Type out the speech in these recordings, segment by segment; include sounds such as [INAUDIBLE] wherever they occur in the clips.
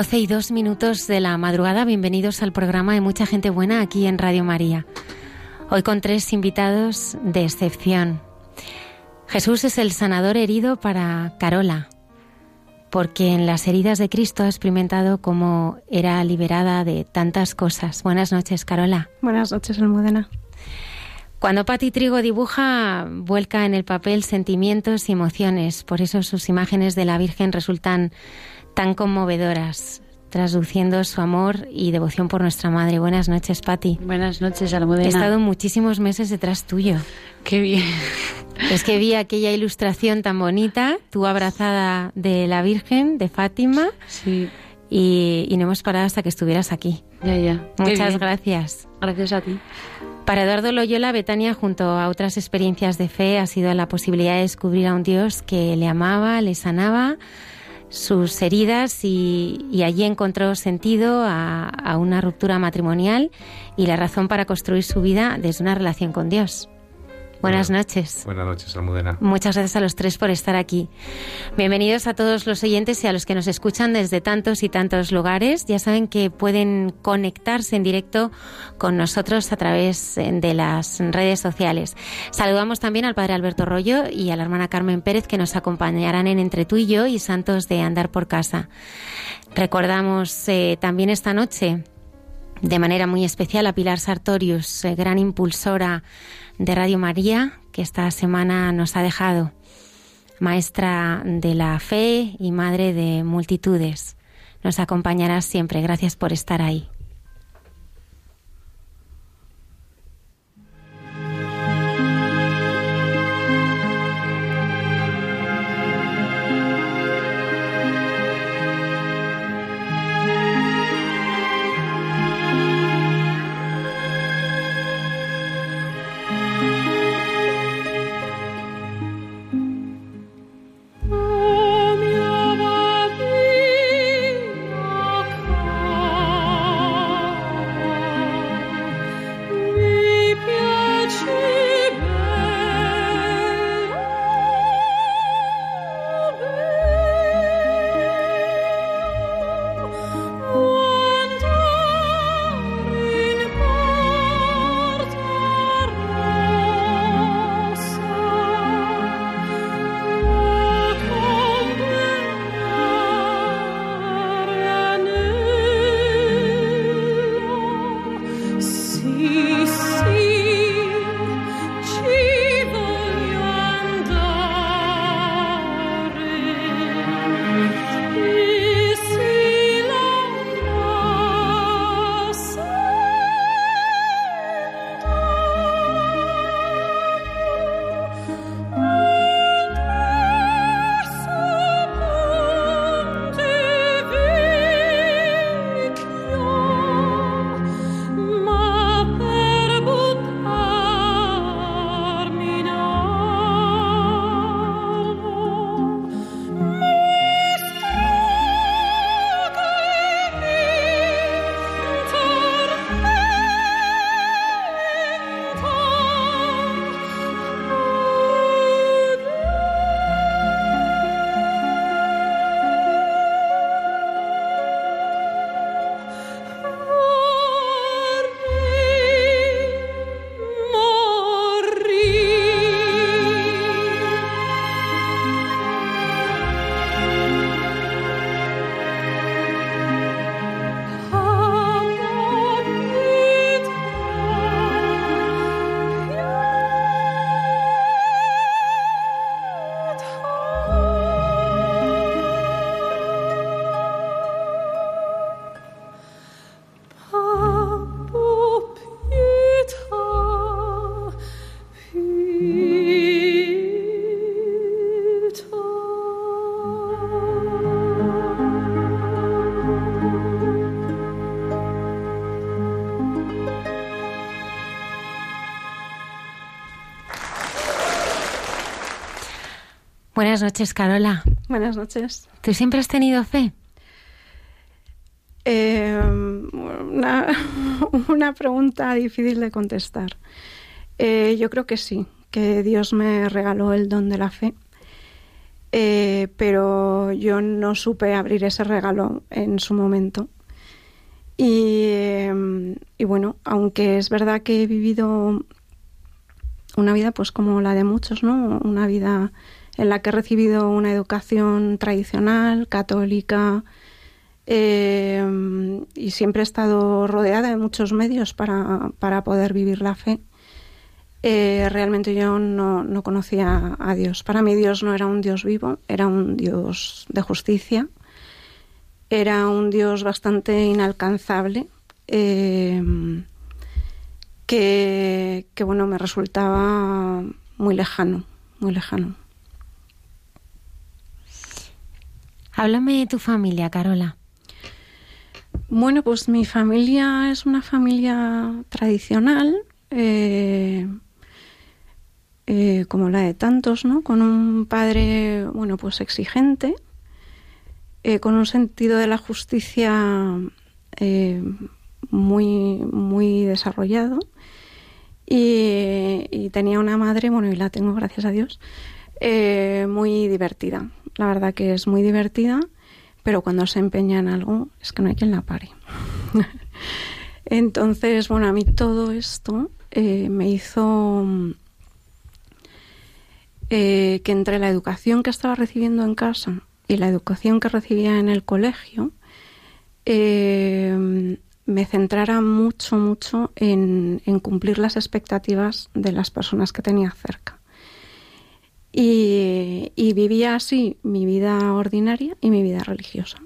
12 y dos minutos de la madrugada, bienvenidos al programa de Mucha Gente Buena aquí en Radio María. Hoy con tres invitados de excepción. Jesús es el sanador herido para Carola, porque en las heridas de Cristo ha experimentado cómo era liberada de tantas cosas. Buenas noches, Carola. Buenas noches, Almudena. Cuando Pati Trigo dibuja, vuelca en el papel sentimientos y emociones, por eso sus imágenes de la Virgen resultan tan conmovedoras, traduciendo su amor y devoción por nuestra madre. Buenas noches, Patti. Buenas noches, Almudena. He estado muchísimos meses detrás tuyo. Qué bien. Es que vi aquella ilustración tan bonita, tú abrazada de la Virgen, de Fátima. Sí. Y, no hemos parado hasta que estuvieras aquí. Ya, ya. Muchas gracias. Gracias a ti. Para Eduardo Loyola, Betania, junto a otras experiencias de fe, ha sido la posibilidad de descubrir a un Dios que le amaba, le sanaba, sus heridas y, allí encontró sentido a, a, una ruptura matrimonial y la razón para construir su vida desde una relación con Dios. Buenas noches. Buenas noches, Almudena. Muchas gracias a los tres por estar aquí. Bienvenidos a todos los oyentes y a los que nos escuchan desde tantos y tantos lugares. Ya saben que pueden conectarse en directo con nosotros a través de las redes sociales. Saludamos también al padre Alberto Rollo y a la hermana Carmen Pérez que nos acompañarán en Entre tú y yo y Santos de Andar por Casa. Recordamos eh, también esta noche de manera muy especial a Pilar Sartorius, eh, gran impulsora de Radio María que esta semana nos ha dejado, maestra de la fe y madre de multitudes. Nos acompañará siempre. Gracias por estar ahí. Buenas noches, Carola. Buenas noches. ¿Tú siempre has tenido fe? Eh, una, [LAUGHS] una, pregunta difícil de contestar. Eh, yo creo que sí, que Dios me regaló el don de la fe, eh, pero yo no supe abrir ese regalo en su momento. Y, y, bueno, aunque es verdad que he vivido una vida pues como la de muchos, ¿no? Una vida en la que he recibido una educación tradicional, católica, eh, y siempre he estado rodeada de muchos medios para, para poder vivir la fe. Eh, realmente yo no, no, conocía a Dios. Para mí Dios no era un Dios vivo, era un Dios de justicia, era un Dios bastante inalcanzable, eh, que, que bueno, me resultaba muy lejano, muy lejano. Háblame de tu familia, Carola. Bueno, pues mi familia es una familia tradicional, eh, eh, como la de tantos, ¿no? Con un padre, bueno, pues exigente, eh, con un sentido de la justicia muy, muy desarrollado. Y, y, tenía una madre, bueno, y la tengo, gracias a Dios, muy divertida. La verdad que es muy divertida, pero cuando se empeña en algo es que no hay quien la pare. [LAUGHS] Entonces, bueno, a mí todo esto eh, me hizo eh, que entre la educación que estaba recibiendo en casa y la educación que recibía en el colegio, eh, me centrara mucho, mucho en, cumplir las expectativas de las personas que tenía cerca. Y, y, vivía así mi vida ordinaria y mi vida religiosa.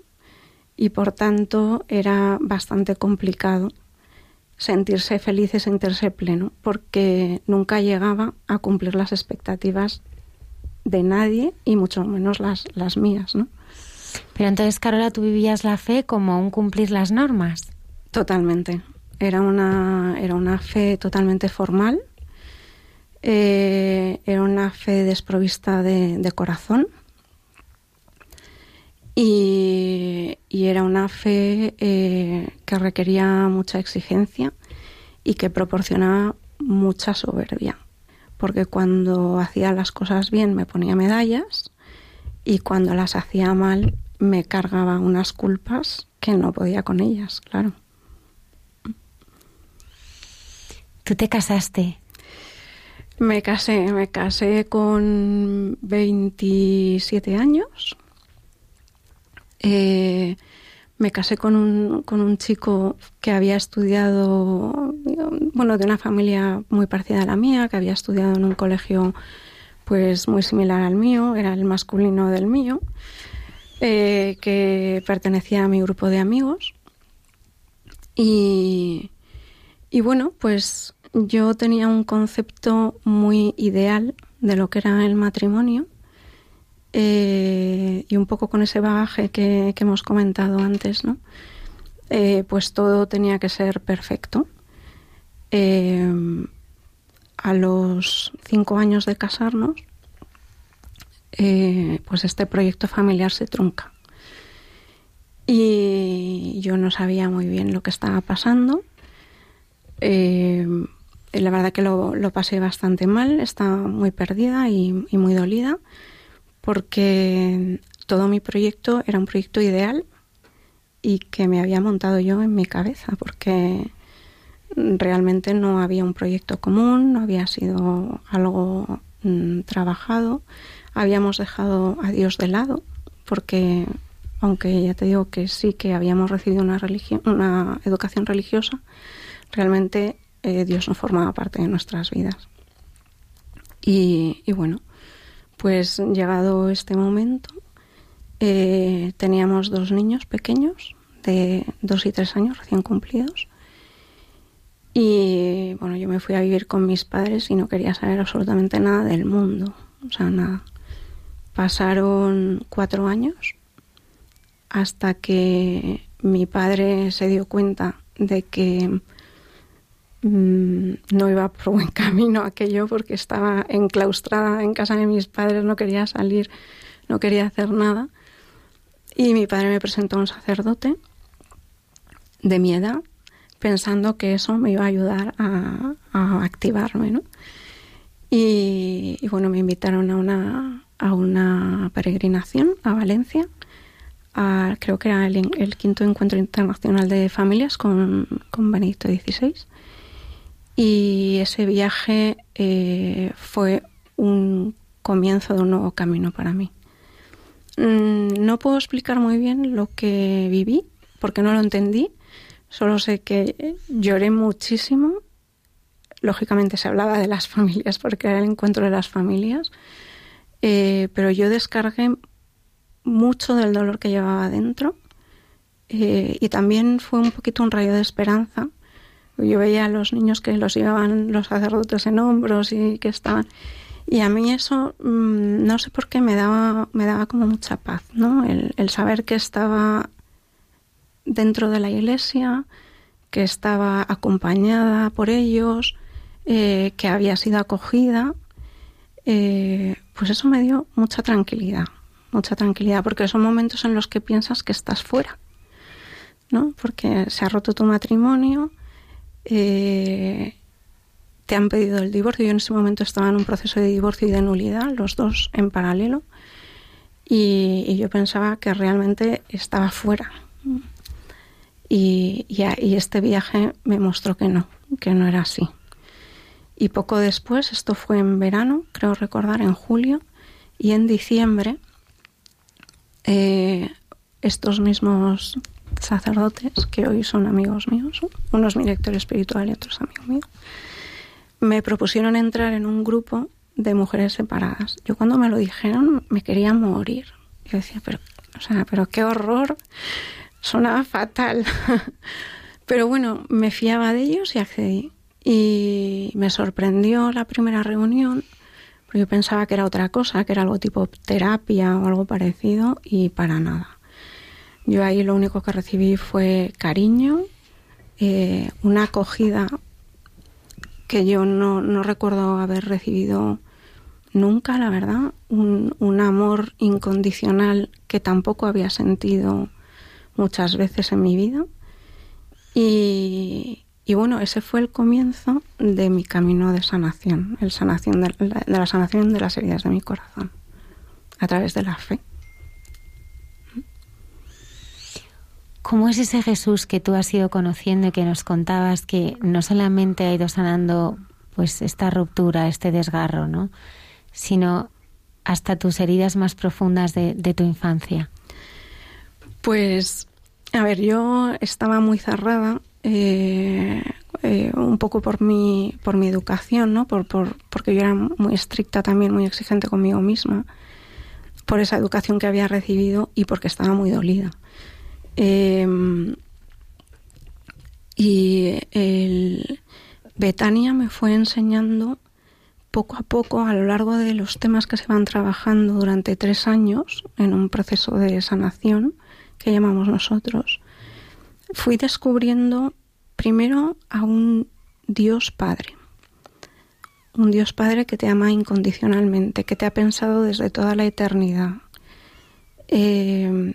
Y por tanto era bastante complicado sentirse feliz y sentirse pleno, porque nunca llegaba a cumplir las expectativas de nadie y mucho menos las, las mías, ¿no? Pero entonces, Carola, tú vivías la fe como un cumplir las normas. Totalmente. Era una, era una fe totalmente formal, eh, era una fe desprovista de, corazón y, y, era una fe eh, que requería mucha exigencia y que proporcionaba mucha soberbia, porque cuando hacía las cosas bien me ponía medallas y cuando las hacía mal me cargaba unas culpas que no podía con ellas, claro. ¿Tú te casaste? Me casé, me casé con 27 años. Eh, me casé con un, con un chico que había estudiado, bueno, de una familia muy parecida a la mía, que había estudiado en un colegio pues muy similar al mío, era el masculino del mío, eh, que pertenecía a mi grupo de amigos. Y, y bueno, pues yo tenía un concepto muy ideal de lo que era el matrimonio eh, y un poco con ese bagaje que, hemos comentado antes, ¿no? Eh, pues todo tenía que ser perfecto. Eh, a los cinco años de casarnos, pues este proyecto familiar se trunca. Y yo no sabía muy bien lo que estaba pasando. La verdad que lo, lo, pasé bastante mal, estaba muy perdida y, y, muy dolida, porque todo mi proyecto era un proyecto ideal y que me había montado yo en mi cabeza, porque realmente no había un proyecto común, no había sido algo mm, trabajado, habíamos dejado a Dios de lado, porque aunque ya te digo que sí que habíamos recibido una, religión, una educación religiosa, realmente eh, Dios no formaba parte de nuestras vidas. Y, bueno, pues llegado este momento, eh, teníamos dos niños pequeños, de dos y tres años recién cumplidos. Y bueno, yo me fui a vivir con mis padres y no quería saber absolutamente nada del mundo, o sea, nada. Pasaron cuatro años hasta que mi padre se dio cuenta de que mm, no iba por buen [LAUGHS] camino aquello porque estaba enclaustrada en casa de mis padres, no quería salir, no quería hacer nada. Y mi padre me presentó a un sacerdote de mi edad, pensando que eso me iba a ayudar a, activarme, ¿no? Y, bueno, me invitaron a una, a una peregrinación a Valencia, creo que era el, quinto encuentro internacional de familias con, con Benedicto XVI. Y ese viaje eh, fue un comienzo de un nuevo camino para mí. Mm, no puedo explicar muy bien lo que viví porque no lo entendí. Solo sé que lloré muchísimo. Lógicamente se hablaba de las [LAUGHS] familias porque era el encuentro de las familias. Eh, pero yo descargué mucho del dolor que llevaba dentro. Eh, y también fue un poquito un rayo de esperanza. Yo veía a los niños que los llevaban los sacerdotes en hombros y que estaban y a mí eso, mm, no sé por qué, me daba, me daba como mucha paz, ¿no? El, saber que estaba dentro de la iglesia, que estaba acompañada por ellos, eh, que había sido acogida, eh, pues eso me dio mucha tranquilidad, mucha tranquilidad, porque son momentos en los que piensas que estás fuera, ¿no? Porque se ha roto tu matrimonio, eh, te han pedido el divorcio. Yo en ese momento estaba en un proceso de divorcio y de nulidad, los dos en paralelo, y, yo pensaba que realmente estaba fuera. Y, y, este viaje me mostró que no, que no era así. Y poco después, esto fue en verano, creo recordar, en julio, y en diciembre, eh, estos mismos sacerdotes, que hoy son amigos míos, uno es mi director espiritual y otro es amigo me propusieron entrar en un grupo de mujeres separadas. Yo cuando me lo dijeron me quería morir. Yo decía, pero, o sea, pero qué horror, sonaba fatal. [LAUGHS] pero bueno, me fiaba de ellos y accedí. Y me sorprendió la primera reunión, porque yo pensaba que era otra cosa, que era algo tipo terapia o algo parecido, y para nada. Yo ahí lo único que recibí fue cariño, eh, una acogida que yo no, no recuerdo haber recibido nunca, la verdad, un, un, amor incondicional que tampoco había sentido muchas veces en mi vida. Y, y bueno, ese fue el comienzo de mi camino de sanación, el sanación de, de la sanación de las heridas de mi corazón, a través de la fe. ¿Cómo es ese Jesús que tú has ido conociendo y que nos contabas que no solamente ha ido sanando pues esta ruptura, este desgarro, ¿no? sino hasta tus heridas más profundas de, tu infancia? Pues, a ver, yo estaba muy cerrada, eh, eh, un poco por mi, por mi educación, ¿no? Por, por, porque yo era muy estricta también, muy exigente conmigo misma, por esa educación que había recibido y porque estaba muy dolida. Em, y el Betania me fue enseñando poco a poco a lo largo de los temas que se van trabajando durante tres años en un proceso de sanación que llamamos nosotros. Fui descubriendo primero a un Dios Padre, un Dios Padre que te ama incondicionalmente, que te ha pensado desde toda la eternidad, eh,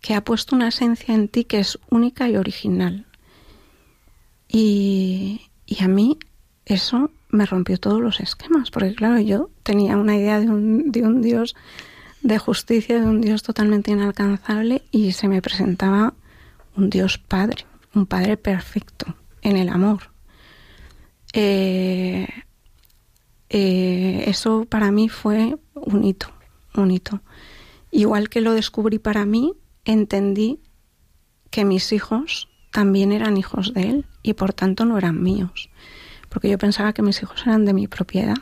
que ha puesto una esencia en ti que es única y original. Y, a mí eso me rompió todos los esquemas, porque claro, yo tenía una idea de un, de un Dios de justicia, de un Dios totalmente inalcanzable, y se me presentaba un Dios Padre, un Padre perfecto en el amor. Eh, eh, eso para mí fue un hito, un hito. Igual que lo descubrí para mí, entendí que mis hijos también eran hijos de él y por tanto no eran míos, porque yo pensaba que mis hijos eran de mi propiedad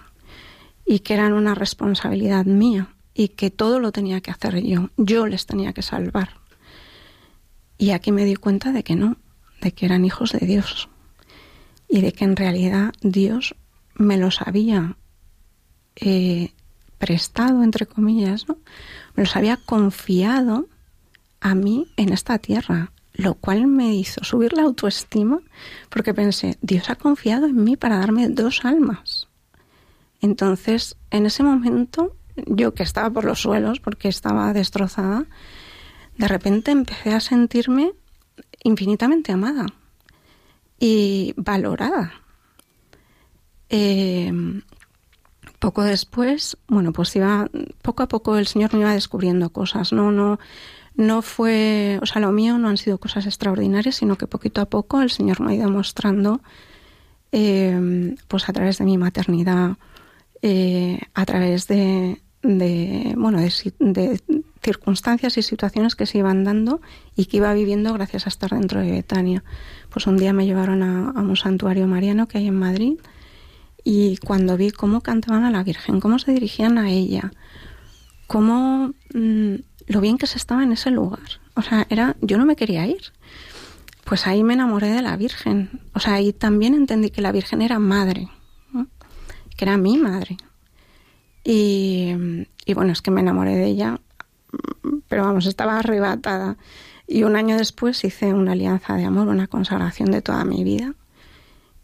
y que eran una responsabilidad mía y que todo lo tenía que hacer yo, yo les tenía que salvar. Y aquí me di cuenta de que no, de que eran hijos de Dios y de que en realidad Dios me los había eh, prestado, entre comillas, ¿no? me los había confiado a mí en esta tierra. lo cual me hizo subir la autoestima porque pensé, Dios ha confiado en mí para darme dos almas. Entonces, en ese momento, yo que estaba por los suelos porque estaba destrozada, de repente empecé a sentirme infinitamente amada y valorada. Eh, poco después, bueno, pues iba, poco a poco el Señor me iba descubriendo cosas, no, no, no fue, o sea, lo mío no han sido cosas extraordinarias, sino que poquito a poco el Señor me ha ido mostrando, eh, pues a través de mi maternidad, eh, a través de, bueno, de, circunstancias y situaciones que se iban dando y que iba viviendo gracias a estar dentro de Betania. Pues un día me llevaron a, a un santuario mariano que hay en Madrid y cuando vi cómo cantaban a la Virgen, cómo se dirigían a ella, cómo mm, lo bien que se estaba en ese lugar. O sea, era, yo no me quería ir. Pues ahí me enamoré de la Virgen. O sea, ahí también entendí que la Virgen era madre, que era mi madre. Y, y bueno, es que me enamoré de ella, pero vamos, estaba arrebatada. Y un año después hice una alianza de amor, una consagración de toda mi vida.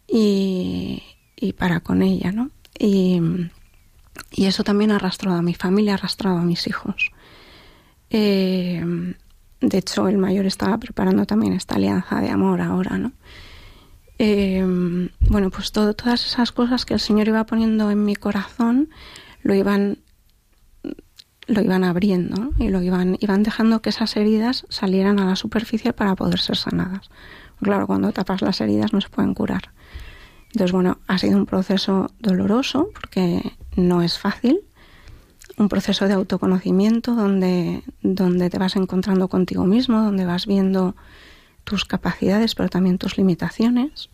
Y, y para con ella, ¿no? Y, y eso también ha arrastrado a mi familia, ha arrastrado a mis hijos. Eh, de hecho, el mayor estaba preparando también esta alianza de amor ahora, ¿no? Eh, bueno, pues todo, todas esas cosas que el Señor iba poniendo en mi corazón lo iban lo iban abriendo y lo iban iban dejando que esas heridas salieran a la superficie para poder ser sanadas. Claro, cuando tapas las heridas no se pueden curar. Entonces, bueno, ha sido un proceso doloroso porque no es fácil, un proceso de autoconocimiento donde, donde te vas encontrando contigo mismo, donde vas viendo tus capacidades, pero también tus limitaciones,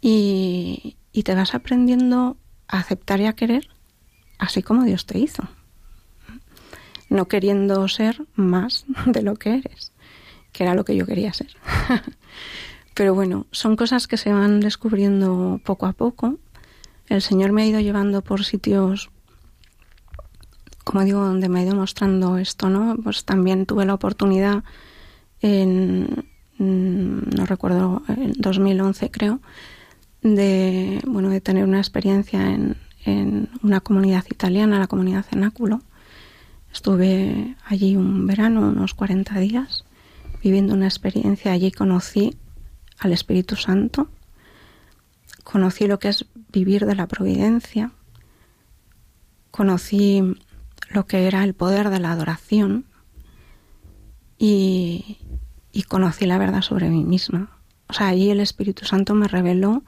y, y te vas aprendiendo a aceptar y a querer así como Dios te hizo, no queriendo ser más de lo que eres, que era lo que yo quería ser. [LAUGHS] Pero bueno, son cosas que se van descubriendo poco a poco. El Señor me ha ido llevando por sitios, como digo, donde me ha ido mostrando esto, ¿no? Pues también tuve la oportunidad en, mm, no recuerdo, en 2011 creo, de, bueno, de tener una experiencia en, en una comunidad italiana, la comunidad Cenáculo. Estuve allí un verano, unos 40 días, viviendo una experiencia. Allí conocí al Espíritu Santo, conocí lo que es vivir de la providencia, conocí lo que era el poder de la adoración y, conocí la verdad sobre mí misma. O sea, allí el Espíritu Santo me reveló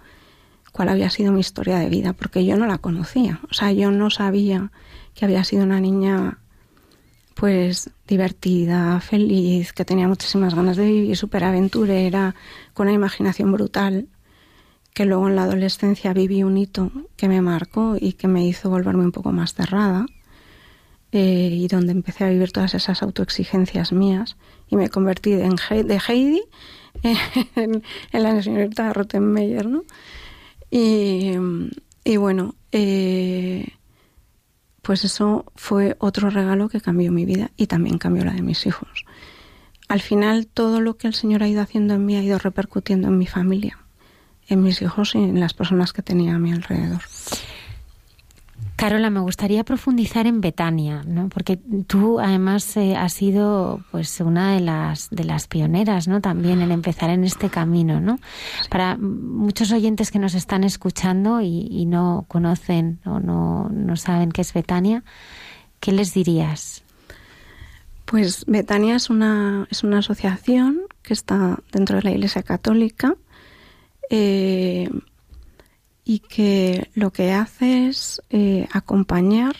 cuál había sido mi historia de vida, porque yo no la conocía. O sea, yo no sabía que había sido una niña pues divertida, feliz, que tenía muchísimas ganas de vivir, súper aventurera, con una imaginación brutal, que luego en la adolescencia viví un hito que me marcó y que me hizo volverme un poco más cerrada, eh, y donde empecé a vivir todas esas autoexigencias mías y me convertí en de Heidi [LAUGHS] en, la señorita Rottenmeier, ¿no? Y, y bueno, eh, pues eso fue otro regalo que cambió mi vida y también cambió la de mis hijos. Al final todo lo que el Señor ha ido haciendo en mí ha ido repercutiendo en mi familia, en mis hijos y en las personas que tenía a mi alrededor. Carola, me gustaría profundizar en Betania, ¿no? Porque tú además eh, has sido pues una de las de las pioneras, ¿no? También en empezar en este camino, ¿no? Para muchos oyentes que nos están escuchando y, no conocen o no, no saben qué es Betania, ¿qué les dirías? Pues Betania es una, es una asociación que está dentro de la Iglesia Católica. Eh, y que lo que hace es eh, acompañar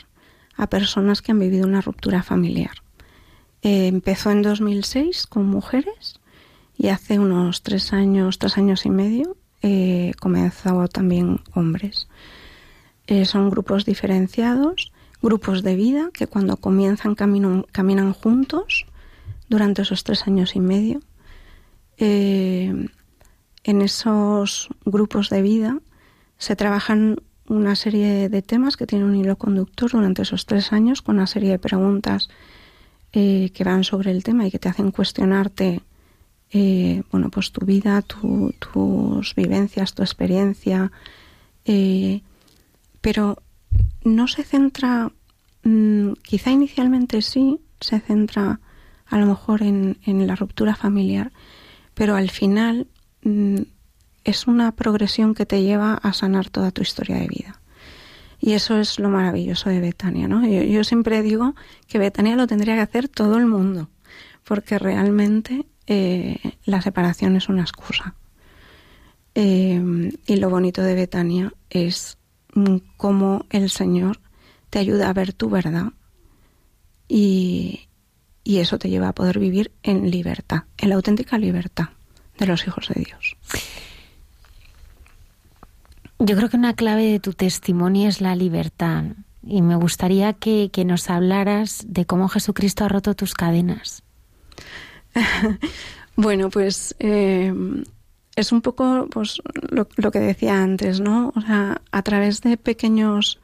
a personas que han vivido una ruptura familiar. Eh, empezó en 2006 con mujeres y hace unos tres años, tres años y medio, eh, comenzó también hombres. son grupos diferenciados, grupos de vida que cuando comienzan caminan juntos durante esos tres años y medio. en esos grupos de vida se trabajan una serie de temas que tienen un hilo conductor durante esos tres años con una serie de preguntas eh, que van sobre el tema y que te hacen cuestionarte eh, bueno, pues tu vida, tus vivencias, tu experiencia, eh, pero no se centra, mm, quizá inicialmente sí, se centra a lo mejor en, la ruptura familiar, pero al final mm, es una progresión que te lleva a sanar toda tu historia de vida. Y eso es lo maravilloso de Betania, ¿no? Yo, siempre digo que Betania lo tendría que hacer todo el mundo, porque realmente eh, la separación es una excusa. Eh, y lo bonito de Betania es cómo el Señor te ayuda a ver tu verdad y, y eso te lleva a poder vivir en libertad, en la auténtica libertad de los hijos de Dios. Yo creo que una clave de tu testimonio es la libertad. Y me gustaría que, nos hablaras de cómo Jesucristo ha roto tus cadenas. [LAUGHS] bueno, pues eh, es un poco pues, lo, que decía antes, ¿no? O sea, a través de pequeños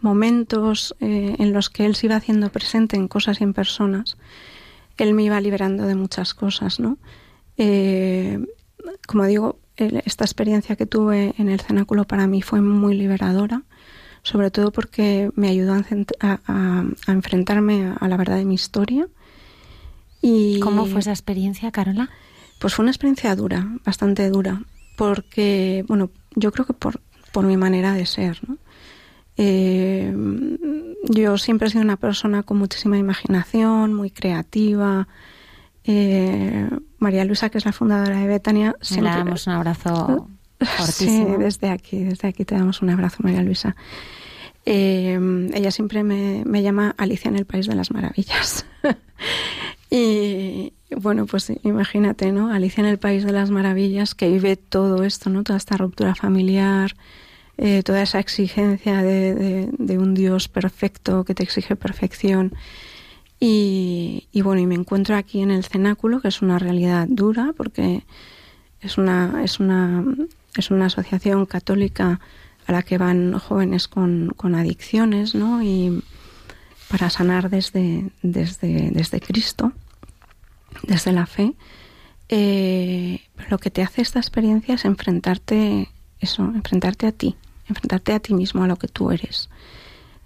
momentos eh, en los que Él se iba haciendo presente en cosas y en personas, Él me iba liberando de muchas cosas, ¿no? Eh, como digo, esta experiencia que tuve en el cenáculo para mí fue muy liberadora, sobre todo porque me ayudó a, enfrentarme a, la verdad de mi historia. Y, ¿Cómo fue esa experiencia, Carola? Pues fue una experiencia dura, bastante dura, porque, bueno, yo creo que por, por mi manera de ser, ¿no? Eh, yo siempre he sido una persona con muchísima imaginación, muy creativa, eh, María Luisa, que es la fundadora de Betania. Le damos un abrazo [LAUGHS] fortísimo. Sí, desde aquí, desde aquí te damos un abrazo, María Luisa. Eh, ella siempre me, llama Alicia en el País de las Maravillas. [LAUGHS] y bueno, pues imagínate, ¿no? Alicia en el País de las Maravillas, que vive todo esto, ¿no? Toda esta ruptura familiar, eh, toda esa exigencia de, un Dios perfecto que te exige perfección. Y, bueno, y me encuentro aquí en el cenáculo, que es una realidad dura, porque es una, es una, es una asociación católica a la que van jóvenes con, con adicciones, ¿no? Y para sanar desde, desde, desde Cristo, desde la fe. Eh, lo que te hace esta experiencia es enfrentarte, eso, enfrentarte a ti, enfrentarte a ti mismo, a lo que tú eres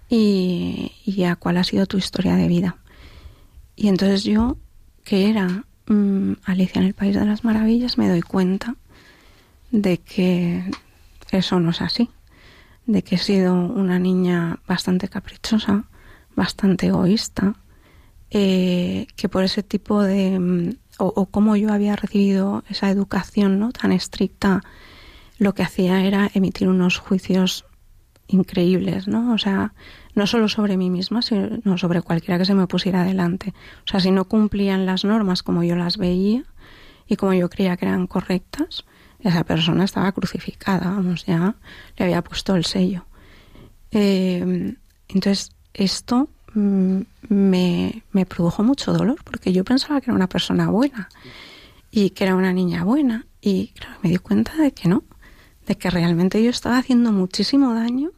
y, y a cuál ha sido tu historia de vida. Y entonces yo, que era mm, Alicia en el País de las Maravillas, me doy cuenta de que eso no es así, de que he sido una niña bastante caprichosa, bastante egoísta, eh, que por ese tipo de... Mm, o, o como yo había recibido esa educación no tan estricta, lo que hacía era emitir unos juicios increíbles, ¿no? O sea, no solo sobre mí misma, sino sobre cualquiera que se me pusiera delante. O sea, si no cumplían las normas como yo las veía y como yo creía que eran correctas, esa persona estaba crucificada, vamos, ya le había puesto el sello. Eh, entonces, esto mm, me, me produjo mucho dolor, porque yo pensaba que era una persona buena y que era una niña buena, y me di cuenta de que no, de que realmente yo estaba haciendo muchísimo daño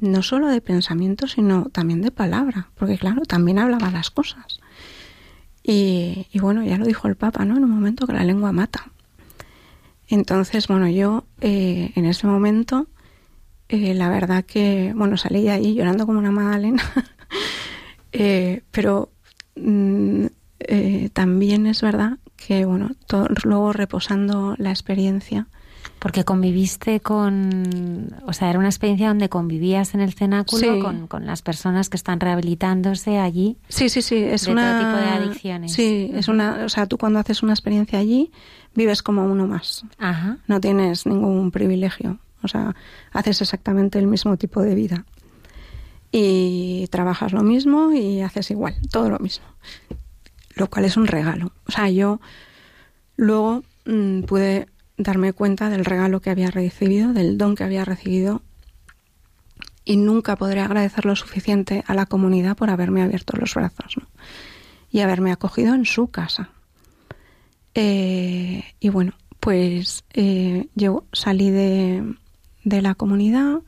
no solo de pensamiento, sino también de palabra, porque claro, también hablaba las cosas. Y, bueno, ya lo dijo el Papa, ¿no? En un momento que la lengua mata. Entonces, bueno, yo eh, en ese momento, eh, la verdad que, bueno, salí ahí llorando como una magdalena, [LAUGHS] eh, pero mm, también es verdad que, bueno, luego reposando la experiencia, porque conviviste con, o sea, era una experiencia donde convivías en el cenáculo con, las personas que están rehabilitándose allí. Sí, sí, sí, es de una todo tipo de adicciones. Sí, es una, o sea, tú cuando haces una experiencia allí vives como uno más. Ajá. No tienes ningún privilegio, o sea, haces exactamente el mismo tipo de vida. Y trabajas lo mismo y haces igual, todo lo mismo. Lo cual es un regalo. O sea, yo luego mm, pude darme cuenta del regalo que había recibido, del don que había recibido y nunca podré agradecer lo suficiente a la comunidad por haberme abierto los brazos y haberme acogido en su casa. Eh, y bueno, pues eh, yo salí de, de, la comunidad,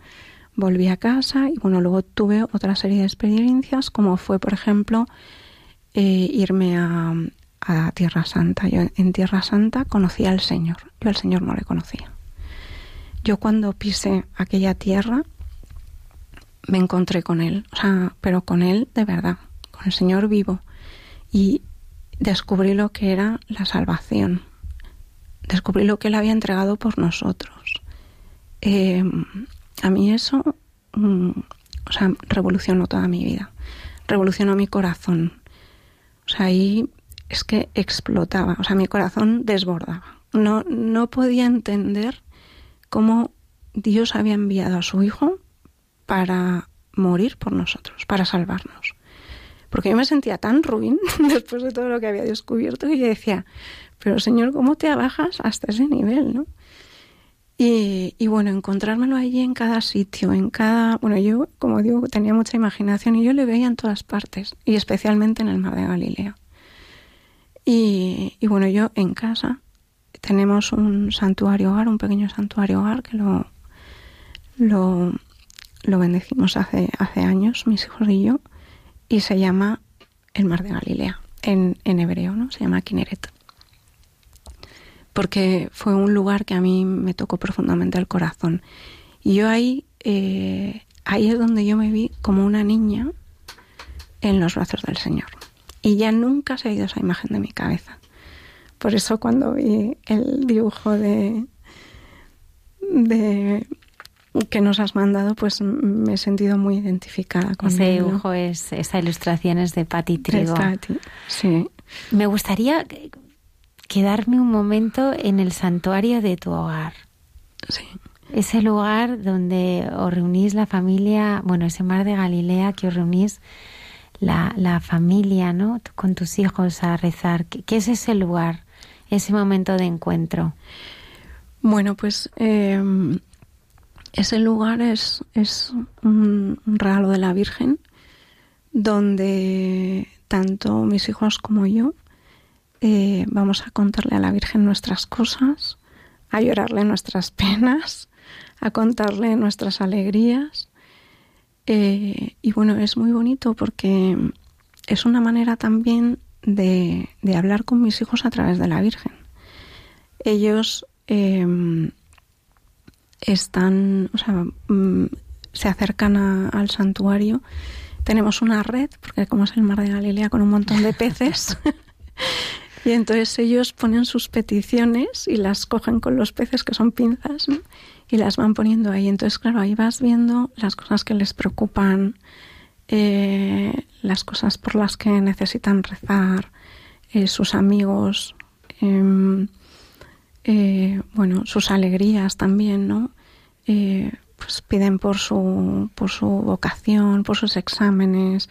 volví a casa y bueno, luego tuve otra serie de experiencias como fue, por ejemplo, eh, irme a, a Tierra Santa. Yo en Tierra Santa conocí al Señor, yo al Señor no le conocía. Yo cuando pisé aquella tierra me encontré con Él, o sea, pero con Él de verdad, con el Señor vivo. Y descubrí lo que era la salvación, descubrí lo que Él había entregado por nosotros. Eh, a mí eso, mm, o sea, revolucionó toda mi vida, revolucionó mi corazón. O sea, ahí es que explotaba, o sea, mi corazón desbordaba. No, no podía entender cómo Dios había enviado a su Hijo para morir por nosotros, para salvarnos. Porque yo me sentía tan ruin [LAUGHS] después de todo lo que había descubierto que yo decía, pero Señor, ¿cómo te abajas hasta ese nivel? ¿no? Y, y, bueno, encontrármelo allí en cada sitio, en cada... Bueno, yo, como digo, tenía mucha imaginación y yo le veía en todas partes, y especialmente en el mar de Galilea. Y, y bueno, yo en casa tenemos un santuario hogar, un pequeño santuario hogar que lo, lo, lo bendecimos hace, hace años, mis hijos y yo, y se llama el Mar de Galilea, en, en hebreo, ¿no? Se llama Kineret. Porque fue un lugar que a mí me tocó profundamente el corazón. Y yo ahí, eh, ahí es donde yo me vi como una niña en los brazos del Señor. Y ya nunca se ha ido esa imagen de mi cabeza. Por eso cuando vi el dibujo de, de que nos has mandado, pues me he sentido muy identificada con Ese él, ¿no? dibujo es, esa ilustración es de Patti Trigo. Patti, sí. Me gustaría quedarme un momento en el santuario de tu hogar. Sí. Ese lugar donde os reunís la familia, bueno, ese mar de Galilea que os reunís la, la familia, ¿no? Con tus hijos a rezar. ¿Qué, qué es ese lugar, ese momento de encuentro? Bueno, pues eh, ese lugar es, es un un regalo de la Virgen donde tanto mis hijos como yo eh, vamos a contarle a la Virgen nuestras cosas, a llorarle nuestras penas, a contarle nuestras alegrías. Eh, y bueno, es muy bonito porque es una manera también de, de hablar con mis hijos a través de la Virgen. Ellos eh, están, o sea, mm, se acercan a- al santuario. Tenemos una red, porque como es el mar de Galilea, con un montón de peces. [LAUGHS] y entonces ellos ponen sus peticiones y las cogen con los peces, que son pinzas, ¿no? Y las van poniendo ahí. Entonces, claro, ahí vas viendo las cosas que les preocupan, eh, las cosas por las que necesitan rezar, eh, sus amigos, em, eh, bueno, sus alegrías también, ¿no? Pues piden por su, por su vocación, por sus exámenes,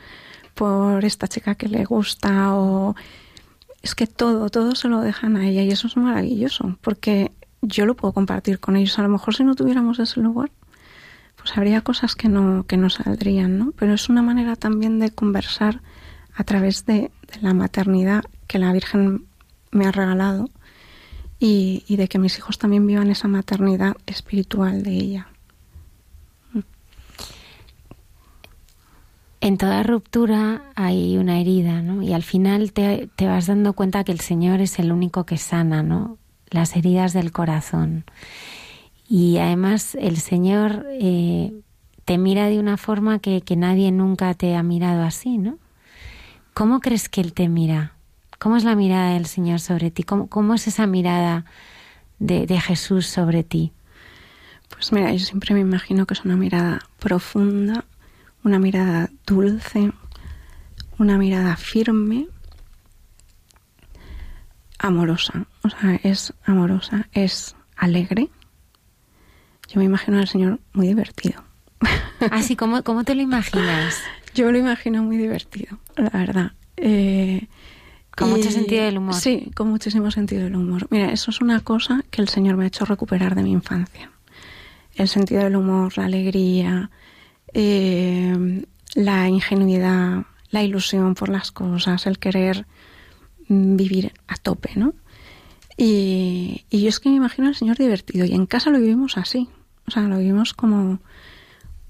por esta chica que le gusta o es que todo, todo se lo dejan a ella y eso es maravilloso porque yo lo puedo compartir con ellos. A lo mejor si no tuviéramos ese lugar, pues habría cosas que no, que no saldrían, ¿no? Pero es una manera también de conversar a través de, la maternidad que la Virgen me ha regalado y, y de que mis hijos también vivan esa maternidad espiritual de ella. En toda ruptura hay una herida, ¿no? Y al final te, te vas dando cuenta que el Señor es el único que sana, ¿no? Las heridas del corazón. Y además el Señor eh, te mira de una forma que, que nadie nunca te ha mirado así, ¿no? ¿Cómo crees que Él te mira? ¿Cómo es la mirada del Señor sobre ti? ¿Cómo, cómo es esa mirada de, de Jesús sobre ti? Pues mira, yo siempre me imagino que es una mirada profunda, una mirada dulce, una mirada firme, amorosa. O sea, es amorosa, es alegre. Yo me imagino al Señor muy divertido. [LAUGHS] Así, ¿cómo, ¿cómo te lo imaginas? Yo lo imagino muy divertido, la verdad. Eh, Con mucho sentido del humor. Sí, con muchísimo sentido del humor. Mira, eso es una cosa que el Señor me ha hecho recuperar de mi infancia. El sentido del humor, la alegría, eh, la ingenuidad, la ilusión por las cosas, el querer vivir a tope, ¿no? Y, y yo es que me imagino al Señor divertido y en casa lo vivimos así. O sea, lo vivimos como,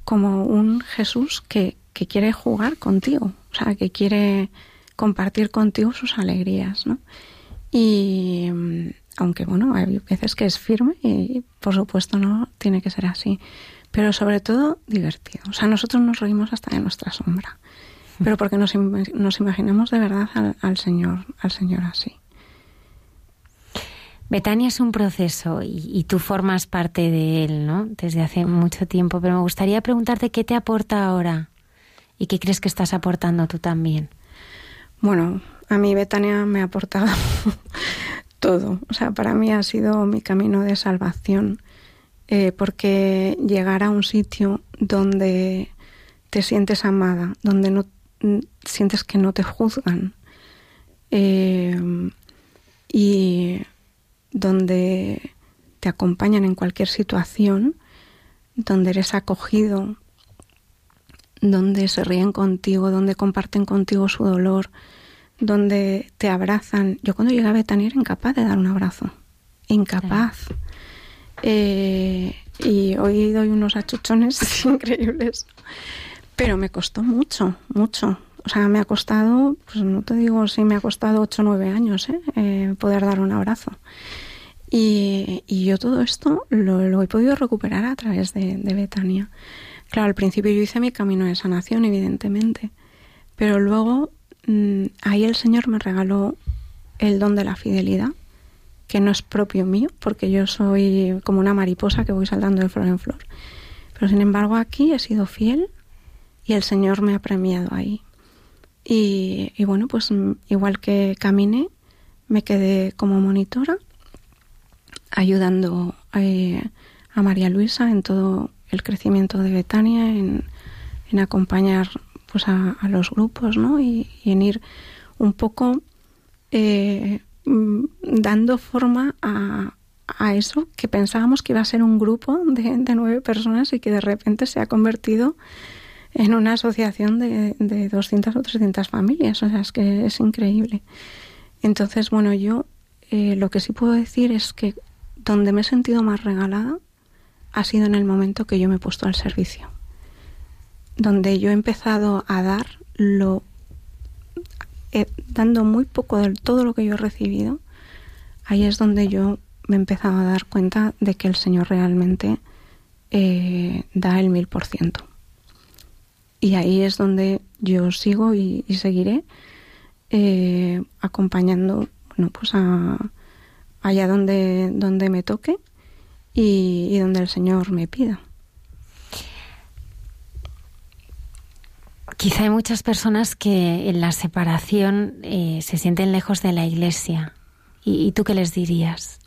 como un Jesús que, que quiere jugar contigo, o sea, que quiere compartir contigo sus alegrías, ¿no? Y mm, aunque bueno, hay veces que es firme y por supuesto no tiene que ser así, pero sobre todo divertido. O sea, nosotros nos reímos hasta de nuestra sombra, pero porque nos, nos imaginamos de verdad al, al Señor, al Señor así. Betania es un proceso y, tú formas parte de él, ¿no? Desde hace mucho tiempo, pero me gustaría preguntarte qué te aporta ahora y qué crees que estás aportando tú también. Bueno, a mí Betania me ha aportado [LAUGHS] todo. O sea, para mí ha sido mi camino de salvación, eh, porque llegar a un sitio donde te sientes amada, donde no sientes que no te juzgan eh, y donde te acompañan en cualquier situación, donde eres acogido, donde se ríen contigo, donde comparten contigo su dolor, donde te abrazan. Yo cuando llegué a Betania era incapaz de dar un abrazo, incapaz. Eh, y hoy doy unos achuchones [LAUGHS] increíbles, pero me costó mucho, mucho. O sea, me ha costado, pues no te digo si me ha costado 8 o 9 años ¿eh? Eh, poder dar un abrazo. Y, yo todo esto lo, he podido recuperar a través de, de Betania. Claro, al principio yo hice mi camino de sanación, evidentemente, pero luego mm, ahí el Señor me regaló el don de la fidelidad, que no es propio mío, porque yo soy como una mariposa que voy saltando de flor en flor. Pero sin embargo aquí he sido fiel y el Señor me ha premiado ahí. Y, bueno, pues mm, igual que caminé, me quedé como monitora, ayudando eh, a María Luisa en todo el crecimiento de Betania, en, acompañar pues a, los grupos, ¿no? Y, en ir un poco eh, mm, dando forma a, a, eso que pensábamos que iba a ser un grupo de, de nueve personas y que de repente se ha convertido en una asociación de, de 200 o 300 familias. O sea, es que es increíble. Entonces, bueno, yo eh, lo que sí puedo decir es que donde me he sentido más regalada ha sido en el momento que yo me he puesto al servicio. Donde yo he empezado a dar lo. Eh, dando muy poco de todo lo que yo he recibido, ahí es donde yo me he empezado a dar cuenta de que el Señor realmente eh, da el mil por ciento. Y ahí es donde yo sigo y, seguiré eh, acompañando, bueno, pues a, allá donde, donde me toque y, donde el Señor me pida. Quizá hay muchas personas que en la separación eh, se sienten lejos de la iglesia. ¿Y, tú qué les dirías?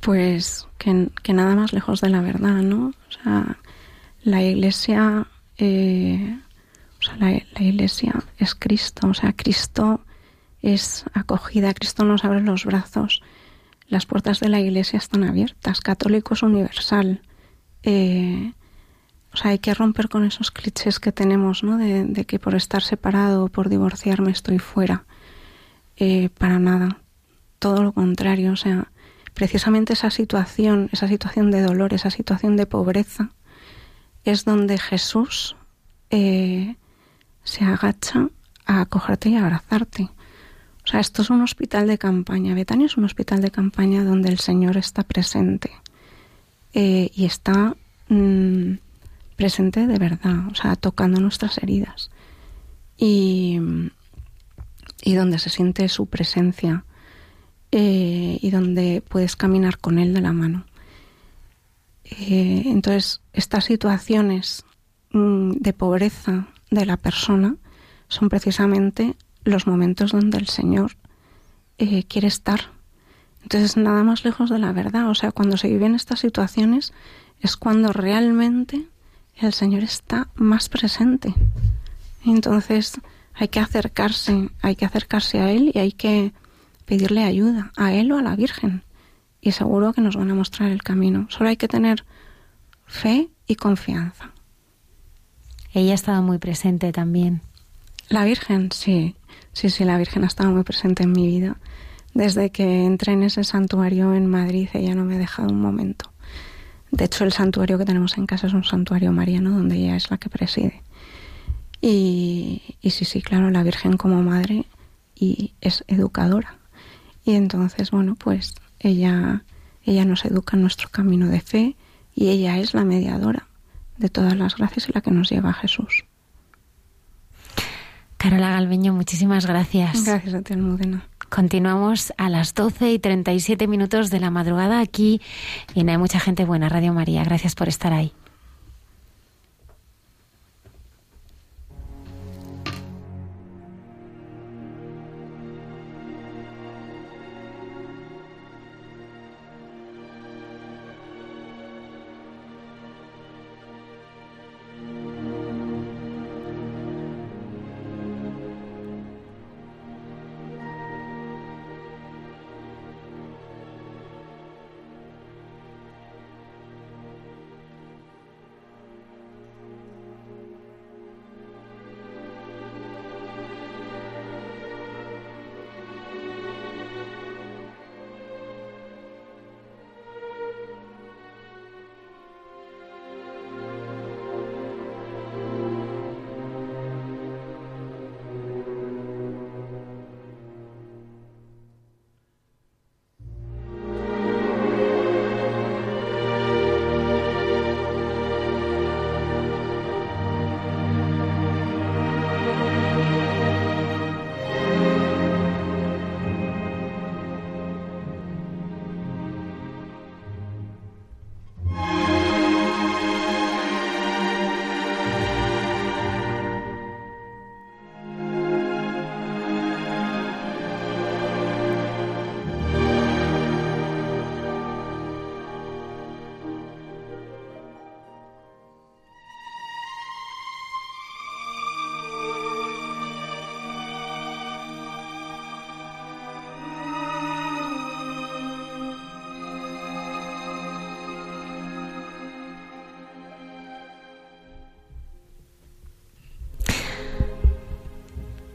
Pues que, que, nada más lejos de la verdad, ¿no? O sea, la iglesia eh, o sea, la, iglesia es Cristo, o sea, Cristo es acogida, Cristo nos abre los brazos, las puertas de la iglesia están abiertas, católico es universal. Eh, o sea, hay que romper con esos clichés que tenemos, ¿no? De, que por estar separado o por divorciarme estoy fuera. Eh, para nada. Todo lo contrario. O sea, precisamente esa situación, esa situación de dolor, esa situación de pobreza, es donde Jesús eh, se agacha a acogerte y abrazarte. O sea, esto es un hospital de campaña. Betania es un hospital de campaña donde el Señor está presente eh, y está mm, presente de verdad, o sea, tocando nuestras heridas y, y donde se siente su presencia eh, y donde puedes caminar con Él de la mano. Eh, entonces, estas situaciones mm, de pobreza de la persona son precisamente los momentos donde el Señor eh, quiere estar. Entonces, nada más lejos de la verdad. O sea, cuando se viven estas situaciones es cuando realmente el Señor está más presente. Entonces, hay que acercarse, hay que acercarse a Él y hay que pedirle ayuda, a Él o a la Virgen y seguro que nos van a mostrar el camino. Solo hay que tener fe y confianza. Ella ha estado muy presente también. La Virgen, sí, sí, sí, la Virgen ha estado muy presente en mi vida. Desde que entré en ese santuario en Madrid, ella no me ha dejado un momento. De hecho, el santuario que tenemos en casa es un santuario mariano donde ella es la que preside. Y, y sí, sí, claro, la Virgen como madre y es educadora. Y entonces, bueno, pues ella, ella nos educa en nuestro camino de fe y ella es la mediadora de todas las gracias y la que nos lleva a Jesús. Carola Galveño, muchísimas gracias. Gracias a ti, Almudena. Continuamos a las 12 y 37 minutos de la madrugada aquí en Hay Mucha Gente Buena, Radio María. Gracias por estar ahí.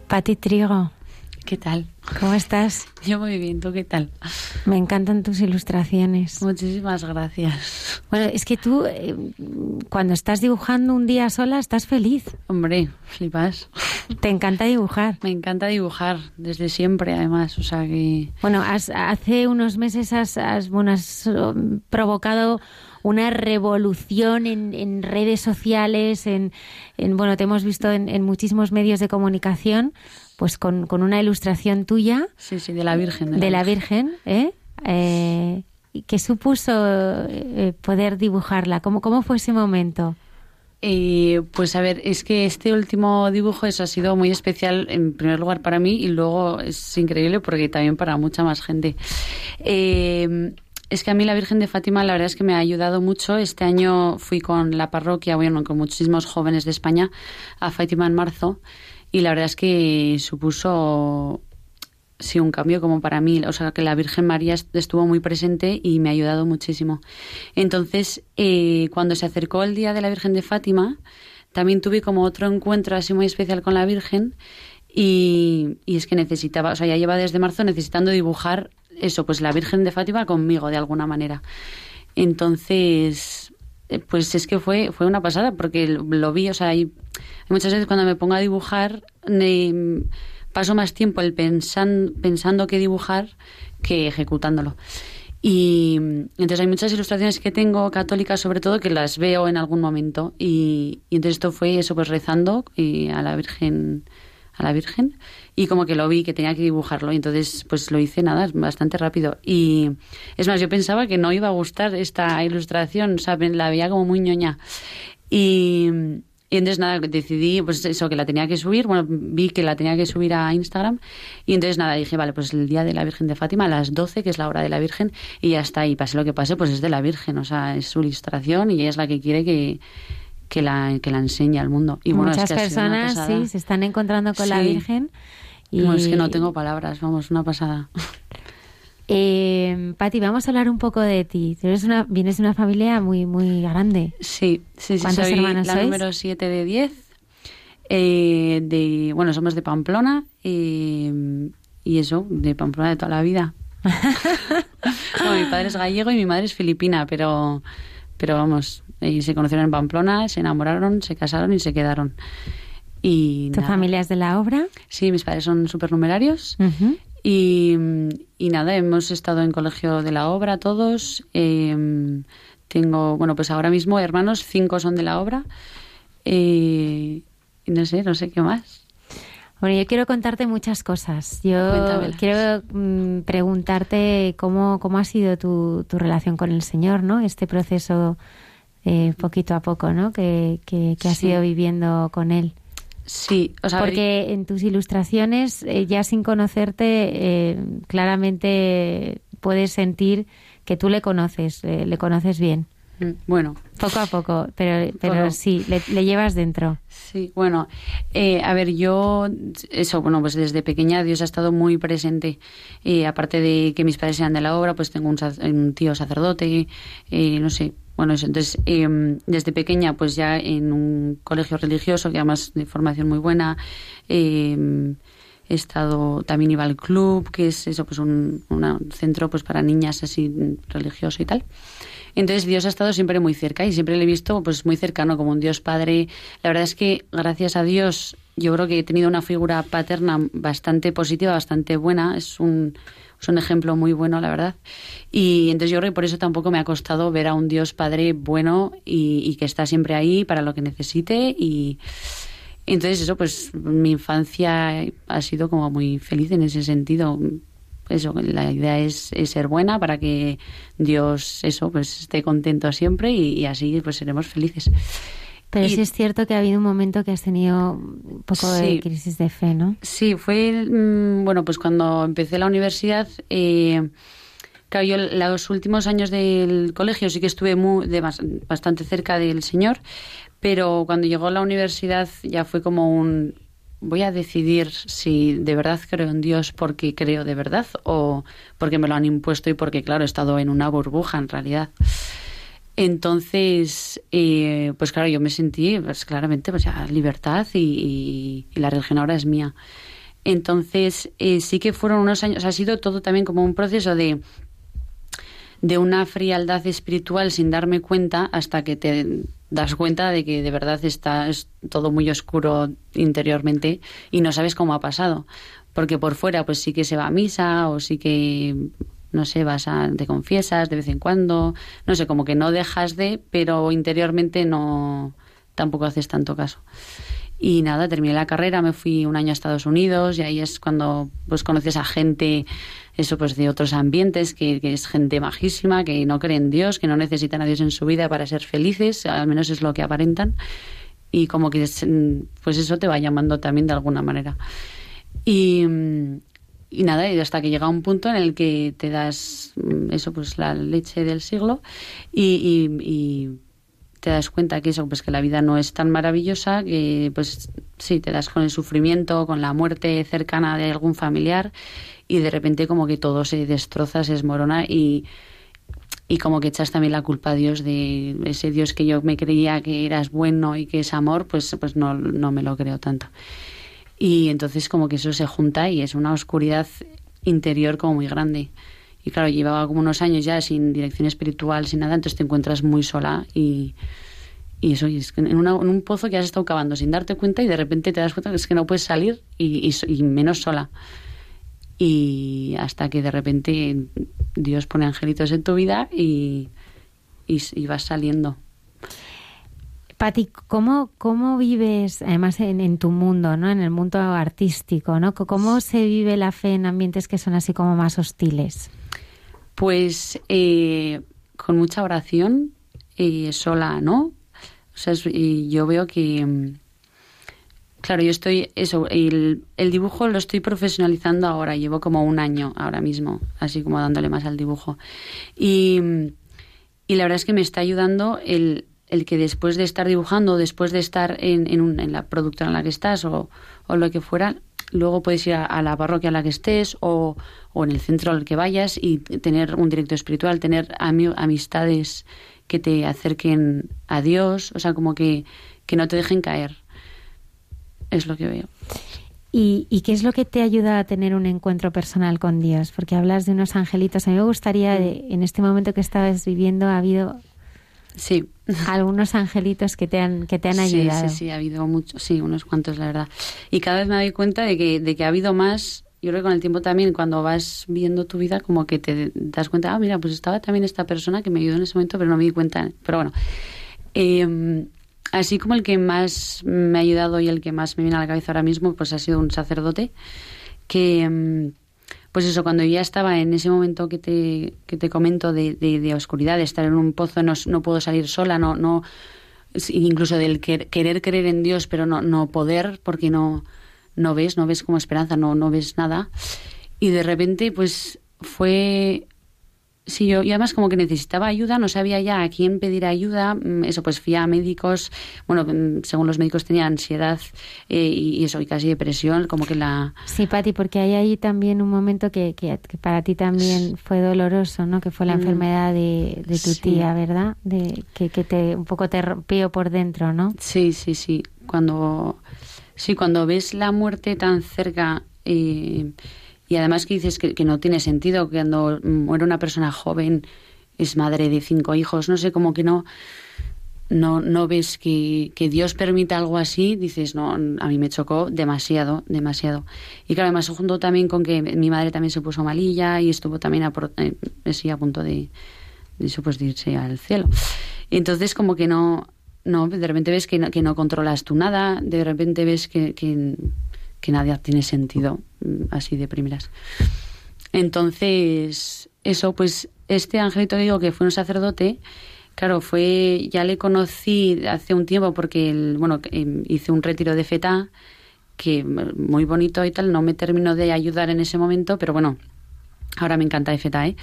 Pati Trigo. ¿Qué tal? ¿Cómo estás? Yo muy bien, ¿tú qué tal? Me encantan tus ilustraciones. Muchísimas gracias. Bueno, es que tú eh, cuando estás dibujando un día sola estás feliz. Hombre, flipas. Te encanta dibujar. Me encanta dibujar, desde siempre además, o sea que... Bueno, hace unos meses has, has, um, provocado una revolución en, redes sociales, en, bueno, te hemos visto en, muchísimos medios de comunicación, pues con, una ilustración tuya. Sí, sí, de la Virgen. De, la, Virgen, ¿eh? eh ¿Qué supuso eh, poder dibujarla? ¿Cómo, ¿Cómo fue ese momento? Eh, pues a ver, es que este último dibujo eso ha sido muy especial en primer lugar para mí y luego es increíble porque también para mucha más gente. Eh, es que a mí la Virgen de Fátima la verdad es que me ha ayudado mucho. Este año fui con la parroquia, bueno, con muchísimos jóvenes de España a Fátima en marzo y la verdad es que supuso sí un cambio como para mí, o sea que la Virgen María estuvo muy presente y me ha ayudado muchísimo. Entonces, eh, cuando se acercó el día de la Virgen de Fátima, también tuve como otro encuentro así muy especial con la Virgen y, y es que necesitaba, o sea, ya lleva desde marzo necesitando dibujar eso, pues la Virgen de Fátima conmigo de alguna manera. Entonces, eh, pues es que fue, fue una pasada porque lo vi, o sea, hay, muchas veces cuando me pongo a dibujar paso más tiempo el pensan, pensando que dibujar que ejecutándolo. Y entonces hay muchas ilustraciones que tengo católicas sobre todo que las veo en algún momento y, y entonces esto fue eso pues rezando y a la Virgen a la Virgen y como que lo vi que tenía que dibujarlo y entonces pues lo hice nada bastante rápido y es más yo pensaba que no iba a gustar esta ilustración o sea la veía como muy ñoña y, y entonces nada decidí pues eso que la tenía que subir bueno vi que la tenía que subir a Instagram y entonces nada dije vale pues el día de la Virgen de Fátima a las 12 que es la hora de la Virgen y ya está y pase lo que pase pues es de la Virgen o sea es su ilustración y ella es la que quiere que que la, que la enseña al mundo. Y Muchas personas sí se están encontrando con la Virgen. Y... es que no tengo palabras, vamos, una pasada. [LAUGHS] Eh, Pati, vamos a hablar un poco de ti. Tú eres una, vienes de una familia muy muy grande. Sí, sí, sí. ¿Cuántos soy hermanos la número 7 de 10. Eh, de, bueno, somos de Pamplona eh, y eso, de Pamplona de toda la vida. [LAUGHS] mi padre es gallego y mi madre es filipina, pero, pero vamos, y se conocieron en Pamplona, se enamoraron, se casaron y se quedaron. Y ¿Tu nada. familia es de la obra? Sí, mis padres son supernumerarios. Ujú. Y, y nada, hemos estado en colegio de la obra todos. Eh, tengo, bueno, pues ahora mismo hermanos, cinco son de la obra. Eh, y no sé, no sé qué más. Bueno, yo quiero contarte muchas cosas. Yo Cuéntamelas. quiero mm, preguntarte cómo, cómo ha sido tu, tu relación con el Señor, ¿no? Este proceso eh, poquito a poco, ¿no? Que, que, que has Sí. ido viviendo con Él. Sí, o sea, Porque en tus ilustraciones, eh, ya sin conocerte, eh, claramente puedes sentir que tú le conoces, eh, le conoces bien. mm, bueno, Poco a poco, pero, [LAUGHS] pero sí, le, le llevas dentro. Sí, bueno, eh, a ver, yo, eso, bueno, pues desde pequeña Dios ha estado muy presente. Eh, aparte de que mis padres eran de la obra, pues tengo un tío sacerdote, eh, no sé, bueno, eso. Entonces, eh, desde pequeña, pues ya en un colegio religioso, que además de formación muy buena, eh, he estado, también iba al club, que es eso, pues un, un centro pues para niñas así religioso y tal. Entonces Dios ha estado siempre muy cerca y siempre le he visto pues muy cercano como un Dios Padre. La verdad es que gracias a Dios yo creo que he tenido una figura paterna bastante positiva, bastante buena. Es un, es un ejemplo muy bueno, la verdad. Y entonces yo creo que por eso tampoco me ha costado ver a un Dios Padre bueno y, que está siempre ahí para lo que necesite y entonces eso, pues mi infancia ha sido como muy feliz en ese sentido. Eso, la idea es, es ser buena para que Dios, eso, pues esté contento siempre y, y así pues seremos felices. Pero Y- sí es cierto que ha habido un momento que has tenido un poco de crisis de fe, ¿no? Sí, fue, mm, bueno, pues cuando empecé la universidad, eh, claro, yo los últimos años del colegio sí que estuve muy, de bas- bastante cerca del Señor, pero cuando llegó la universidad ya fue como un, voy a decidir si de verdad creo en Dios porque creo de verdad o porque me lo han impuesto y porque, claro, he estado en una burbuja en realidad. Entonces, eh, pues claro, yo me sentí pues, claramente pues ya libertad y, la religión ahora es mía. Entonces, eh, sí que fueron unos años, ha sido todo también como un proceso de, de una frialdad espiritual sin darme cuenta hasta que te das cuenta de que de verdad está es todo muy oscuro interiormente y no sabes cómo ha pasado. Porque por fuera pues sí que se va a misa o sí que, no sé, vas a, te confiesas de vez en cuando, no sé, como que no dejas de, pero interiormente no, tampoco haces tanto caso. Y nada, terminé la carrera, me fui un año a Estados Unidos y ahí es cuando pues conoces a gente, eso pues de otros ambientes, que, es gente majísima, que no cree en Dios, que no necesitan a Dios en su vida para ser felices, al menos es lo que aparentan. Y como que es, pues eso te va llamando también de alguna manera. Y, mm, y nada, y hasta que llega un punto en el que te das mm, eso, pues la leche del siglo y, te das cuenta que eso, pues que la vida no es tan maravillosa, que pues sí, te das con el sufrimiento, con la muerte cercana de algún familiar y de repente como que todo se destroza, se desmorona y, y como que echas también la culpa a Dios de ese Dios que yo me creía que eras bueno y que es amor, pues, pues no, no me lo creo tanto. Y entonces como que eso se junta y es una oscuridad interior como muy grande. Y claro, llevaba como unos años ya sin dirección espiritual, sin nada, entonces te encuentras muy sola y, y eso, y es que en, una- un pozo que has estado cavando sin darte cuenta y de repente te das cuenta que es que no puedes salir y, y menos sola. Y hasta que de repente Dios pone angelitos en tu vida y, y vas saliendo. Pati, ¿cómo, ¿cómo vives, además en, en tu mundo, ¿no? en el mundo artístico, ¿no? ¿Cómo se vive la fe en ambientes que son así como más hostiles? Pues eh, con mucha oración, eh, sola, ¿no? O sea, yo veo que, mm, claro, yo estoy, eso, el, el dibujo lo estoy profesionalizando ahora, llevo como un año ahora mismo, así como dándole más al dibujo. Y, mm, y la verdad es que me está ayudando el, el que después de estar dibujando, después de estar en, en, un- en la productora en la que estás o, o lo que fuera, luego puedes ir a, a la parroquia en la que estés o, o en el centro al que vayas y tener un directo espiritual, tener ami- amistades que te acerquen a Dios, o sea, como que, que no te dejen caer. Es lo que veo. ¿Y, y qué es lo que te ayuda a tener un encuentro personal con Dios? Porque hablas de unos angelitos. A mí me gustaría, en este momento que estabas viviendo, ha habido Sí. [LAUGHS] Algunos angelitos que te han, que te han ayudado. Sí, sí, sí, ha habido muchos, sí, unos cuantos, la verdad. Y cada vez me doy cuenta de que, de que ha habido más yo creo que con el tiempo también, cuando vas viendo tu vida, como que te das cuenta, ah, mira, pues estaba también esta persona que me ayudó en ese momento, pero no me di cuenta. Pero bueno, em, así como el que más me ha ayudado y el que más me viene a la cabeza ahora mismo, pues ha sido un sacerdote que, em, pues eso, cuando ya estaba en ese momento que te, que te comento de, de, oscuridad, de estar en un pozo, no, no puedo salir sola, no, no incluso del querer creer en Dios, pero no, no poder, porque no no ves, no ves como esperanza, no, no ves nada. Y de repente, pues fue Sí, yo y además como que necesitaba ayuda, no sabía ya a quién pedir ayuda, mm, eso pues fui a médicos, bueno, mm, según los médicos tenía ansiedad eh, y, eso, y casi depresión, como que la... Sí, Pati, porque hay ahí también un momento que, que, para ti también fue doloroso, ¿no? Que fue la mm. enfermedad de, de tu tía, ¿verdad? De, que, que te un poco te rompió por dentro, ¿no? Sí, sí, sí, cuando Sí, cuando ves la muerte tan cerca eh, y además que dices que, no tiene sentido, que cuando muere una persona joven es madre de cinco hijos, no sé, como que no, no, no ves que, que, Dios permita algo así, dices, no, a mí me chocó demasiado, demasiado. Y claro, además junto también con que mi madre también se puso malilla y estuvo también a, eh, a punto de, de, pues, irse al cielo. Entonces como que no, no, de repente ves que no, que no controlas tú nada, de repente ves que, que, nada tiene sentido mm, así de primeras. Entonces, eso, pues este angelito digo que fue un sacerdote, claro, fue, ya le conocí hace un tiempo porque, el, bueno, em, hice un retiro de feta que muy bonito y tal, no me terminó de ayudar en ese momento, pero bueno, ahora me encanta de feta, ¿eh?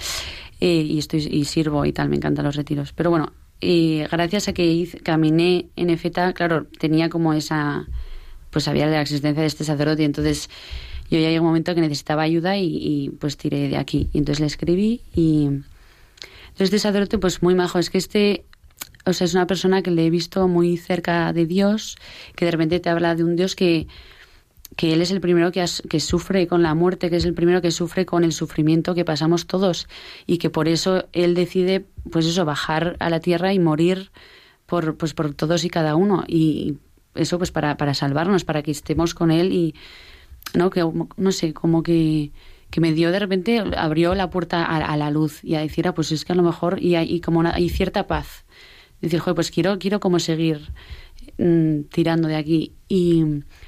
¿eh? y estoy y sirvo y tal, me encantan los retiros. Pero bueno, y gracias a que hice, caminé en EFETA, claro, tenía como esa, pues sabía de la existencia de este sacerdote, entonces yo ya llegó un momento que necesitaba ayuda y, pues tiré de aquí. Y entonces le escribí y entonces este sacerdote pues muy majo, es que este o sea, es una persona que le he visto muy cerca de Dios, que de repente te habla de un Dios que, que Él es el primero que, que, sufre con la muerte, que es el primero que sufre con el sufrimiento que pasamos todos y que por eso Él decide, pues eso, bajar a la tierra y morir por, pues por todos y cada uno. Y eso pues para, para salvarnos, para que estemos con Él y, ¿no? Que, no sé, como que, que me dio de repente, abrió la puerta a, la luz y a decir, ah, pues es que a lo mejor, y hay, como hay cierta paz. Decir, joder, pues quiero, quiero como seguir mm, tirando de aquí. Y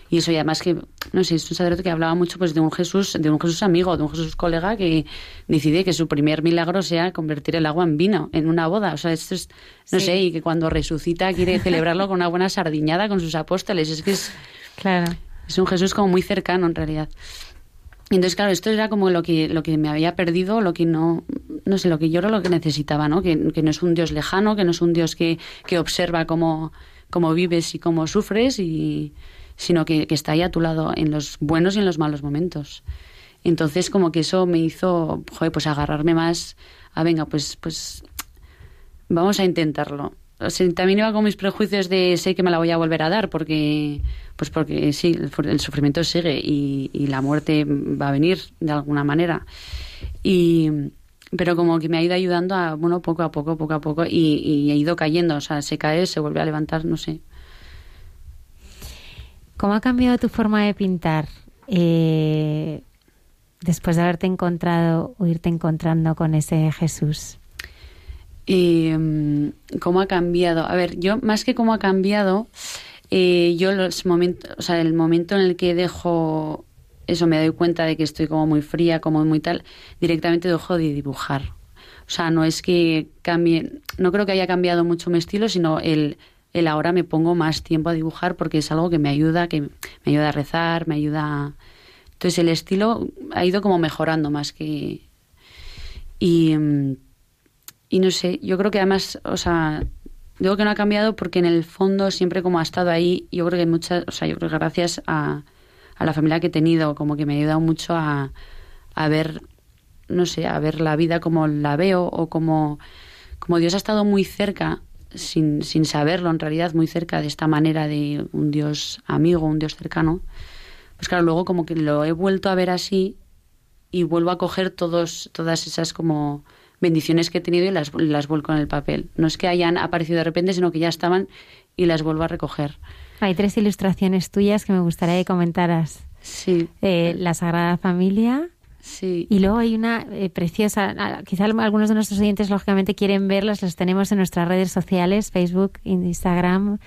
y eso, y además que, no sé, es un sacerdote que hablaba mucho pues de un Jesús, de un Jesús amigo, de un Jesús colega que decide que su primer milagro sea convertir el agua en vino en una boda. O sea, esto es, no sé, y que cuando resucita quiere celebrarlo con una buena sardiñada con sus apóstoles. Es que es. Claro. Es un Jesús como muy cercano en realidad. Entonces, claro, esto era como lo que, lo que me había perdido, lo que no, no sé, lo que yo era lo que necesitaba, ¿no? Que, que no es un Dios lejano, que no es un Dios que, que observa cómo, cómo vives y cómo sufres y, sino que, está ahí a tu lado en los buenos y en los malos momentos. Entonces, como que eso me hizo, joder, pues agarrarme más a, venga, pues, pues vamos a intentarlo. También iba con mis prejuicios de sé que me la voy a volver a dar porque pues porque sí el, sufrimiento sigue y, la muerte va a venir de alguna manera. Y pero como que me ha ido ayudando a bueno poco a poco poco a poco y, y he ido cayendo. O sea se cae se vuelve a levantar no sé. ¿Cómo ha cambiado tu forma de pintar eh, después de haberte encontrado o irte encontrando con ese Jesús? Eh, ¿Cómo ha cambiado? A ver, yo más que cómo ha cambiado, eh, yo los momentos, o sea, el momento en el que dejo eso, me doy cuenta de que estoy como muy fría, como muy tal, directamente dejo de dibujar. O sea, no es que cambie, no creo que haya cambiado mucho mi estilo, sino el el ahora me pongo más tiempo a dibujar porque es algo que me ayuda, que me ayuda a rezar, me ayuda... Entonces el estilo ha ido como mejorando más que... Y, y no sé, yo creo que además, o sea, digo que no ha cambiado porque en el fondo siempre como ha estado ahí, yo creo que muchas, o sea, yo creo que gracias a, a la familia que he tenido, como que me ha ayudado mucho a, a ver, no sé, a ver la vida como la veo o como, como Dios ha estado muy cerca sin, sin saberlo en realidad, muy cerca de esta manera de un Dios amigo, un Dios cercano, pues claro, luego como que lo he vuelto a ver así y vuelvo a coger todos, todas esas como bendiciones que he tenido y las, las vuelco en el papel. No es que hayan aparecido de repente, sino que ya estaban y las vuelvo a recoger. Hay tres ilustraciones tuyas que me gustaría que comentaras. Sí. Eh, la Sagrada Familia, Sí. Y luego hay una eh, preciosa, quizá algunos de nuestros oyentes lógicamente quieren verlas, las tenemos en nuestras redes sociales, Facebook, Instagram,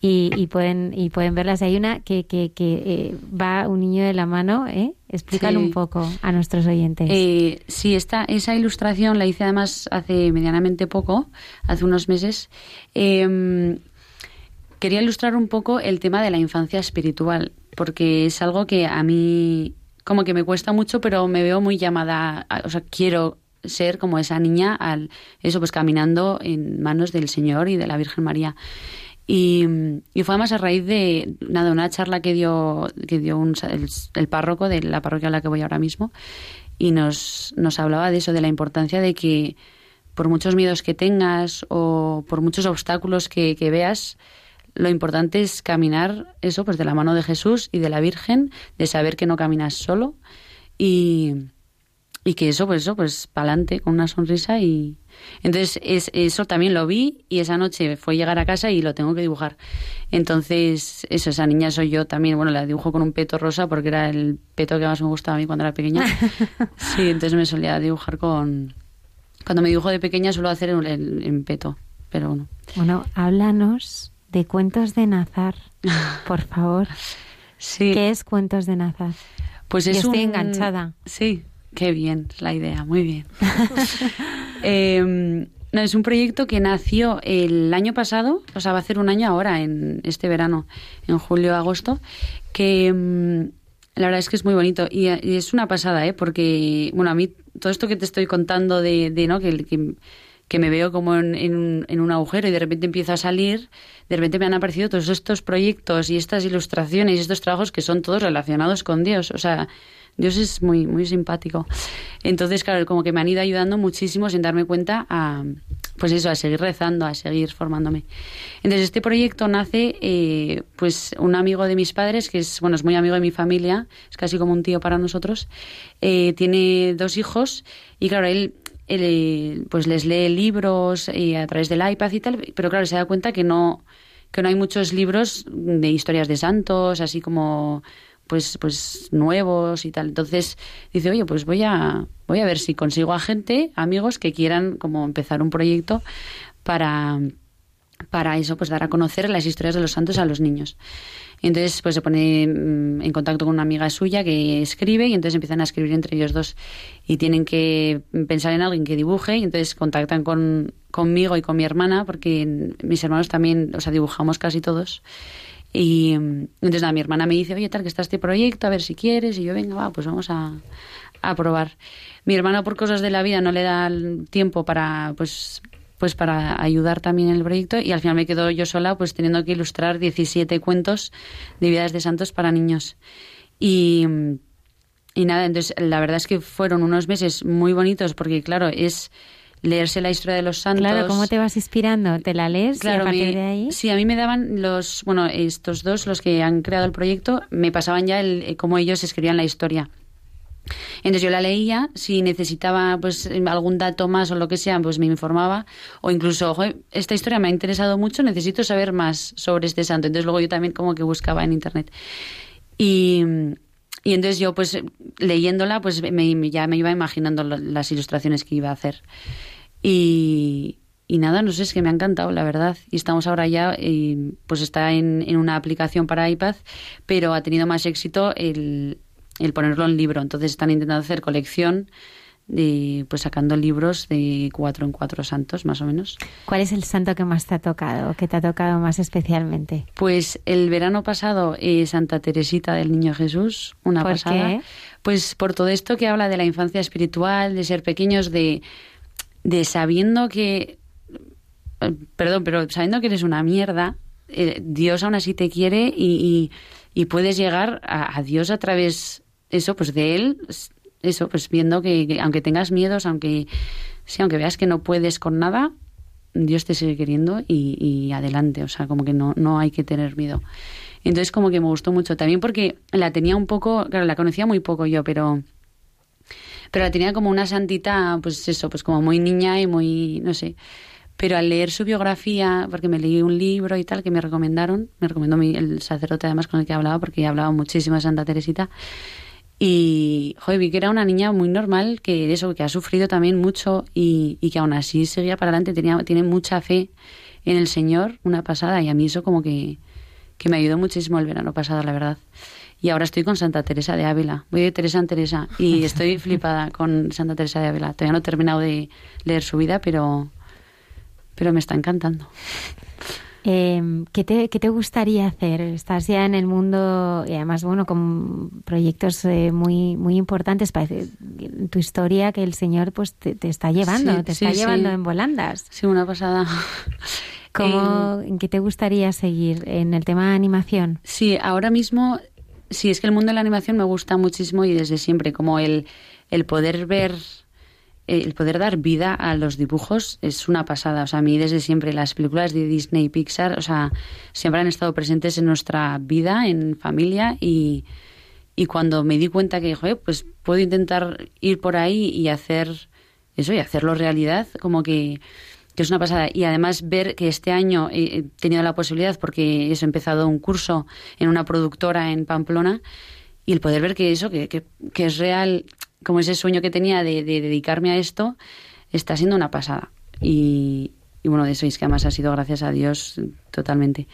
y, y pueden y pueden verlas. Hay una que, que, que eh, va un niño de la mano, ¿eh? Explícalo Sí. un poco a nuestros oyentes. Eh, sí, esta, esa ilustración la hice además hace medianamente poco, hace unos meses. Eh, quería ilustrar un poco el tema de la infancia espiritual, porque es algo que a mí como que me cuesta mucho, pero me veo muy llamada, a- o sea, quiero ser como esa niña al eso pues caminando en manos del Señor y de la Virgen María. Y, y fue además a raíz de nada una charla que dio que dio un, el, el párroco de la parroquia a la que voy ahora mismo y nos, nos hablaba de eso, de la importancia de que por muchos miedos que tengas o por muchos obstáculos que, que veas, lo importante es caminar eso, pues de la mano de Jesús y de la Virgen, de saber que no caminas solo y, y que eso, pues eso, pues para adelante con una sonrisa y entonces es, eso también lo vi y esa noche fue llegar a casa y lo tengo que dibujar. Entonces eso, esa niña soy yo también, bueno, la dibujo con un peto rosa porque era el peto que más me gustaba a mí cuando era pequeña. [LAUGHS] Sí, entonces me solía dibujar con... Cuando me dibujo de pequeña suelo hacer en peto, pero bueno. Bueno, háblanos de Cuentos de Nazar, [LAUGHS] por favor. Sí. ¿Qué es Cuentos de Nazar? Pues Yo es estoy un- enganchada. Sí, qué bien la idea, muy bien. [LAUGHS] Eh, no, es un proyecto que nació el año pasado, o sea, va a hacer un año ahora, en este verano, en julio-agosto, que mm, la verdad es que es muy bonito y, y es una pasada, ¿eh? Porque, bueno, a mí todo esto que te estoy contando de, de ¿no? Que, que, que me veo como en, un, agujero y de repente empiezo a salir, de repente me han aparecido todos estos proyectos y estas ilustraciones y estos trabajos que son todos relacionados con Dios. O sea, Dios es muy, muy simpático. Entonces, claro, como que me han ido ayudando muchísimo sin darme cuenta a, pues eso, a seguir rezando, a seguir formándome. Entonces, este proyecto nace, eh, pues, un amigo de mis padres, que es, bueno, es muy amigo de mi familia, es casi como un tío para nosotros, eh, tiene dos hijos y, claro, él, eh, pues les lee libros eh, a través del iPad y tal, pero claro, se da cuenta que no, que no hay muchos libros de historias de santos, así como pues pues nuevos y tal. Entonces dice, "Oye, pues voy a voy a ver si consigo a gente, amigos que quieran como empezar un proyecto para para eso pues dar a conocer las historias de los santos a los niños. Y entonces pues se pone mm, en contacto con una amiga suya que escribe y entonces empiezan a escribir entre ellos dos y tienen que pensar en alguien que dibuje y entonces contactan con conmigo y con mi hermana porque mis hermanos también, o sea, dibujamos casi todos. Y mm, entonces nada, mi hermana me dice, oye, tal, que está este proyecto, a ver si quieres. Y yo, venga, va, pues vamos a, a probar. Mi hermana, por cosas de la vida, no le da tiempo para, pues, pues para ayudar también en el proyecto. Y al final me quedo yo sola, pues teniendo que ilustrar 17 cuentos de vidas de santos para niños. Y, y nada, entonces la verdad es que fueron unos meses muy bonitos porque, claro, es leerse la historia de los santos. Claro, ¿cómo te vas inspirando? ¿Te la lees y a partir me- de ahí? Sí, a mí me daban los, bueno, estos dos, los que han creado el proyecto, me pasaban ya el, eh, cómo ellos escribían la historia. Entonces yo la leía, si necesitaba pues algún dato más o lo que sea, pues me informaba. O incluso, "Joder, esta historia me ha interesado mucho, necesito saber más sobre este santo. Entonces luego yo también como que buscaba en internet. Y, y entonces yo pues leyéndola, pues me- ya me iba imaginando las ilustraciones que iba a hacer. Y, y nada, no sé, es que me ha encantado, la verdad. Y estamos ahora ya, pues está en, en una aplicación para iPad, pero ha tenido más éxito el, el ponerlo en libro. Entonces están intentando hacer colección, de, pues sacando libros de cuatro en cuatro santos, más o menos. ¿Cuál es el santo que más te ha tocado, que te ha tocado más especialmente? Pues el verano pasado, eh, Santa Teresita del Niño Jesús, una ¿Por pasada. qué? Pues por todo esto que habla de la infancia espiritual, de ser pequeños, de, de sabiendo que, eh, perdón, pero sabiendo que eres una mierda, eh, Dios aún así te quiere y, y- y puedes llegar a, a Dios a través, eso, pues de Él, eso, pues viendo que, que aunque tengas miedos, aunque, sí, aunque veas que no puedes con nada, Dios te sigue queriendo y, y adelante, o sea, como que no, no hay que tener miedo. Entonces como que me gustó mucho también porque la tenía un poco, claro, la conocía muy poco yo, pero pero la tenía como una santita, pues eso, pues como muy niña y muy, no sé. Pero al leer su biografía, porque me leí un libro y tal que me recomendaron, me recomendó mi, el sacerdote además con el que hablaba, porque hablaba muchísimo de Santa Teresita, y joder, vi que era una niña muy normal, que eso, que ha sufrido también mucho y, y que aún así seguía para adelante, tenía, tiene mucha fe en el Señor, una pasada, y a mí eso como que, que me ayudó muchísimo el verano pasado, la verdad. Y ahora estoy con Santa Teresa de Ávila. Voy de Teresa en Teresa y [LAUGHS] estoy flipada con Santa Teresa de Ávila. Todavía no he terminado de leer su vida, pero, pero me está encantando. Eh, ¿qué, te, ¿Qué te gustaría hacer? Estás ya en el mundo y además, bueno, con proyectos eh, muy muy importantes. En tu historia que el Señor pues te, te está llevando, Sí, te sí, está sí. llevando en volandas. Sí, una pasada. [LAUGHS] ¿Cómo, ¿En qué te gustaría seguir? ¿En el tema de animación? Sí, ahora mismo, sí, es que el mundo de la animación me gusta muchísimo y desde siempre, como el, el poder ver, el poder dar vida a los dibujos es una pasada. O sea, a mí desde siempre las películas de Disney y Pixar, o sea, siempre han estado presentes en nuestra vida, en familia y, y cuando me di cuenta que, joder, pues puedo intentar ir por ahí y hacer eso y hacerlo realidad, como que que es una pasada. Y además ver que este año he tenido la posibilidad, porque he empezado un curso en una productora en Pamplona, y el poder ver que eso, que, que, que es real, como ese sueño que tenía de, de dedicarme a esto, está siendo una pasada. Y, y bueno, de eso es que además ha sido gracias a Dios totalmente.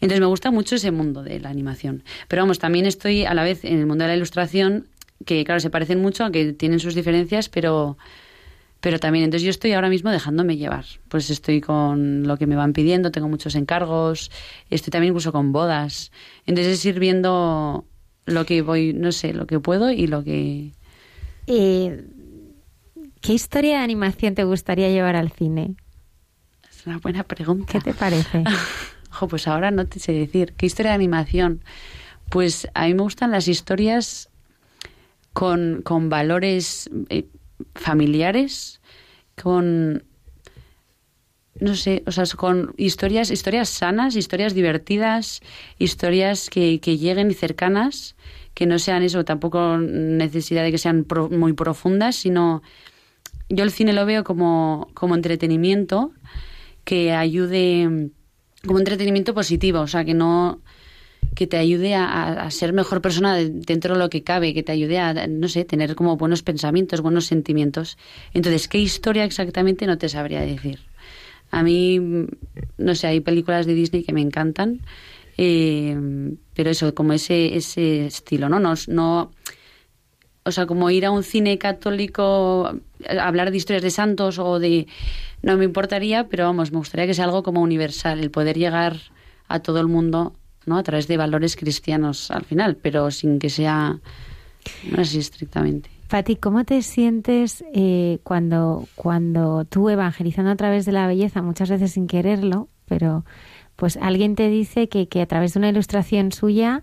Entonces me gusta mucho ese mundo de la animación. Pero vamos, también estoy a la vez en el mundo de la ilustración, que claro, se parecen mucho, aunque tienen sus diferencias, pero pero también entonces yo estoy ahora mismo dejándome llevar pues estoy con lo que me van pidiendo tengo muchos encargos estoy también incluso con bodas entonces es ir viendo lo que voy no sé lo que puedo y lo que Eh, ¿Qué historia de animación te gustaría llevar al cine? es una buena pregunta ¿Qué te parece? [LAUGHS] Ojo, pues ahora no te sé decir qué historia de animación pues a mí me gustan las historias con, con valores eh, familiares con no sé, o sea, con historias, historias sanas, historias divertidas, historias que, que lleguen y cercanas, que no sean eso, tampoco necesidad de que sean pro- muy profundas, sino yo el cine lo veo como, como entretenimiento que ayude, como entretenimiento positivo, o sea, que no que te ayude a, ser mejor persona de- dentro de lo que cabe, que te ayude a, no sé, tener como buenos pensamientos, buenos sentimientos. Entonces, ¿qué historia exactamente no te sabría decir? A mí, no sé, hay películas de Disney que me encantan, eh, pero eso, como ese, ese estilo, ¿no? No, no o sea, como ir a un cine católico, a hablar de historias de santos o de... No me importaría, pero vamos, me gustaría que sea algo como universal, el poder llegar a todo el mundo, ¿no? A través de valores cristianos al final, pero sin que sea no así estrictamente. Pati, ¿cómo te sientes eh, cuando, cuando tú evangelizando a través de la belleza, muchas veces sin quererlo, pero pues alguien te dice que, que a través de una ilustración suya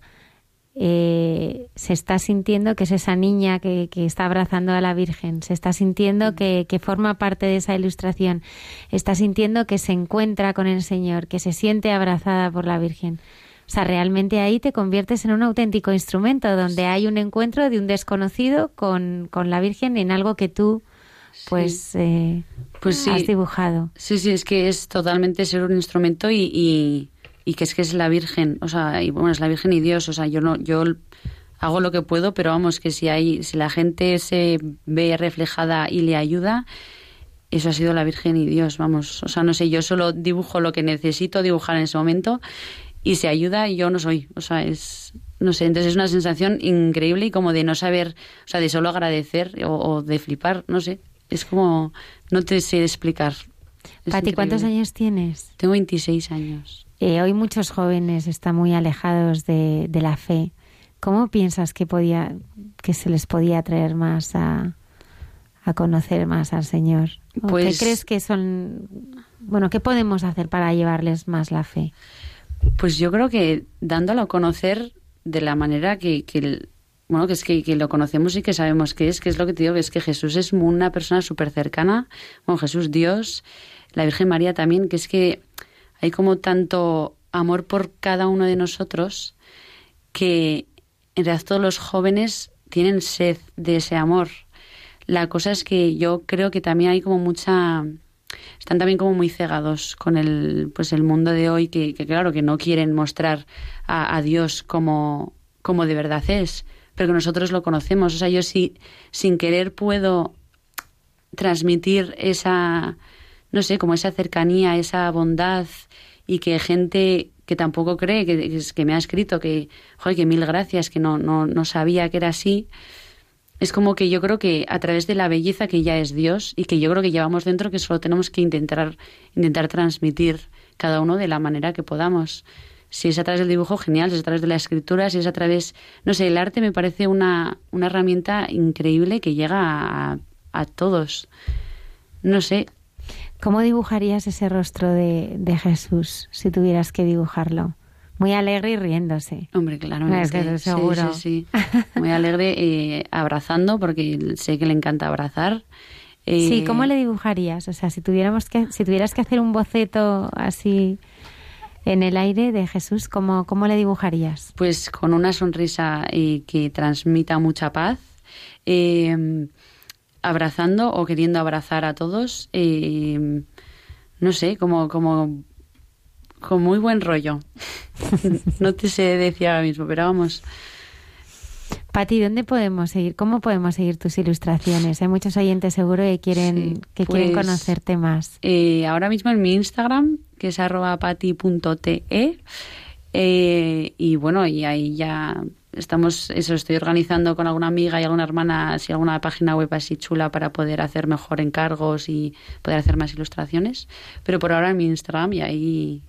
eh, se está sintiendo que es esa niña que, que está abrazando a la Virgen, se está sintiendo que, que forma parte de esa ilustración, está sintiendo que se encuentra con el Señor, que se siente abrazada por la Virgen. O sea, realmente ahí te conviertes en un auténtico instrumento donde hay un encuentro de un desconocido con, con la Virgen en algo que tú pues, eh, Pues sí. has dibujado. Sí, sí, es que es totalmente ser un instrumento y, y, y que es que es la Virgen, o sea, y bueno, es la Virgen y Dios, o sea, yo no, yo hago lo que puedo, pero vamos, que si hay, si la gente se ve reflejada y le ayuda, eso ha sido la Virgen y Dios, vamos, o sea, no sé, yo solo dibujo lo que necesito dibujar en ese momento y se ayuda y yo no soy, o sea, es, no sé, entonces es una sensación increíble y como de no saber, o sea, de solo agradecer o, o de flipar, no sé, es como, no te sé explicar. Es Pati, ¿cuántos años tienes? Tengo 26 años. Eh, hoy muchos jóvenes están muy alejados de, de la fe. ¿Cómo piensas que podía, que se les podía atraer más a, a conocer más al Señor? ¿O Pues- ¿Qué crees que son, bueno, qué podemos hacer para llevarles más la fe? Pues yo creo que dándolo a conocer de la manera que, que bueno, que es que, lo conocemos y que sabemos que es, que es lo que te digo, que es que Jesús es una persona súper cercana, bueno, Jesús Dios, la Virgen María también, que es que hay como tanto amor por cada uno de nosotros que en realidad todos los jóvenes tienen sed de ese amor. La cosa es que yo creo que también hay como mucha están también como muy cegados con el pues el mundo de hoy que, claro que no quieren mostrar a, Dios como, como de verdad es pero que nosotros lo conocemos o sea yo sí sin querer puedo transmitir esa no sé como esa cercanía esa bondad y que gente que tampoco cree que, que me ha escrito que joder que mil gracias que no no no sabía que era así es como que yo creo que a través de la belleza que ya es Dios y que yo creo que llevamos dentro que solo tenemos que intentar intentar transmitir cada uno de la manera que podamos. Si es a través del dibujo, genial, si es a través de la escritura, si es a través, no sé, el arte me parece una, una herramienta increíble que llega a, a todos. No sé. ¿Cómo dibujarías ese rostro de, de Jesús si tuvieras que dibujarlo? Muy alegre y riéndose. Hombre, claro. Es que seguro. Sí, sí, sí. Muy alegre eh, abrazando, porque sé que le encanta abrazar. sí, ¿cómo eh, le dibujarías? O sea, si, tuviéramos que, si tuvieras que hacer un boceto así en el aire de Jesús, ¿cómo, cómo le dibujarías? Pues con una sonrisa eh, que transmita mucha paz, abrazando o queriendo abrazar a todos. no sé, como, como con muy buen rollo. [LAUGHS] no te sé decir ahora mismo, pero vamos. Pati, ¿dónde podemos seguir? ¿Cómo podemos seguir tus ilustraciones? Hay muchos oyentes seguro que quieren, que quieren pues, conocerte más. Eh, ahora mismo en mi Instagram, que es arroba pati.te. Eh, y bueno, y ahí ya estamos, eso estoy organizando con alguna amiga y alguna hermana, si alguna página web así chula para poder hacer mejor encargos y poder hacer más ilustraciones. Pero por ahora en mi Instagram y ahí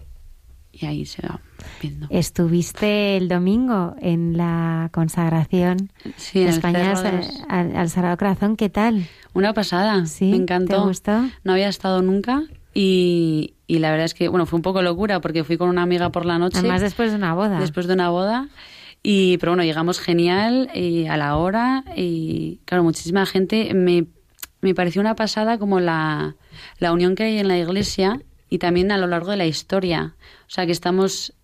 y ahí se va viendo. Estuviste el domingo en la consagración de España al, Sagrado Corazón, ¿qué tal? Una pasada, ¿Sí? me encantó. ¿Te gustó? No había estado nunca y, y, la verdad es que, bueno, fue un poco locura porque fui con una amiga por la noche. Además después de una boda. Después de una boda. Y, pero bueno, llegamos genial y a la hora y, claro, muchísima gente. Me, me pareció una pasada como la, la unión que hay en la iglesia y también a lo largo de la historia. O sea, que estamos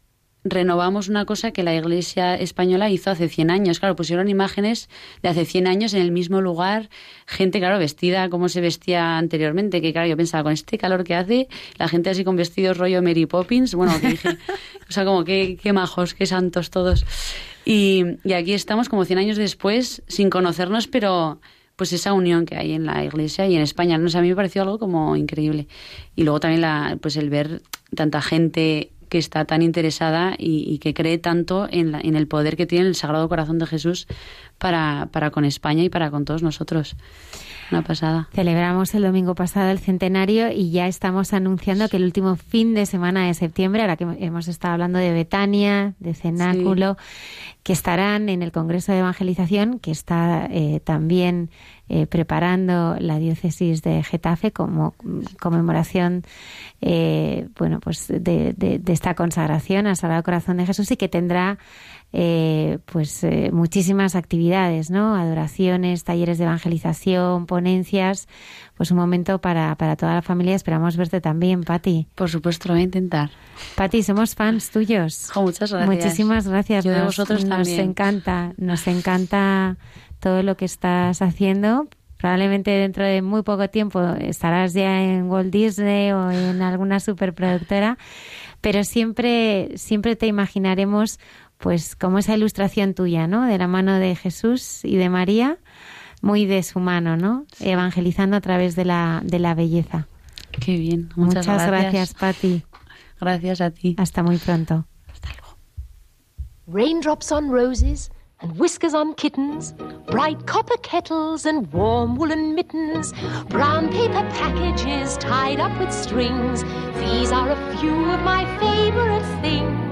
renovamos una cosa que la Iglesia española hizo hace 100 años. Claro, pusieron imágenes de hace 100 años en el mismo lugar, gente, claro, vestida como se vestía anteriormente, que claro, yo pensaba, con este calor que hace, la gente así con vestidos rollo Mary Poppins, bueno, [LAUGHS] o sea, como qué, qué majos, qué santos todos. Y, y aquí estamos como 100 años después, sin conocernos, pero pues esa unión que hay en la iglesia y en España. No sé, a mí me pareció algo como increíble. Y luego también la, pues el ver tanta gente que está tan interesada y, que cree tanto en, en, el poder que tiene el Sagrado Corazón de Jesús para, para con España y para con todos nosotros. Una pasada. Celebramos el domingo pasado el centenario y ya estamos anunciando que el último fin de semana de septiembre, ahora que hemos estado hablando de Betania, de Cenáculo, que estarán en el Congreso de Evangelización, que está eh, también eh, preparando la diócesis de Getafe como conmemoración eh, bueno, pues de, de, esta consagración al Sagrado Corazón de Jesús y que tendrá eh, pues eh, muchísimas actividades, ¿no? Adoraciones, talleres de evangelización, ponencias, pues un momento para, para toda la familia. Esperamos verte también, Patti. Por supuesto, lo voy a intentar. Patti, somos fans tuyos. muchas gracias. Muchísimas gracias. Yo de vosotros nos encanta, nos encanta todo lo que estás haciendo. Probablemente dentro de muy poco tiempo estarás ya en Walt Disney o en alguna superproductora, pero siempre, siempre te imaginaremos pues como esa ilustración tuya, ¿no? De la mano de Jesús y de María, muy de su mano, ¿no? Evangelizando a través de la, de la belleza. Qué bien. Muchas, Muchas gracias. Patti. Gracias a ti. Hasta muy pronto. Hasta luego. Raindrops on roses and whiskers on kittens, bright copper kettles and warm woolen mittens, brown paper packages tied up with strings. These are a few of my favorite things.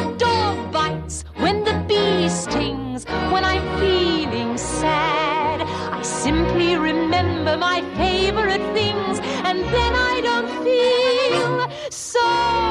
stings when I'm feeling sad. I simply remember my favorite things, and then I don't feel so.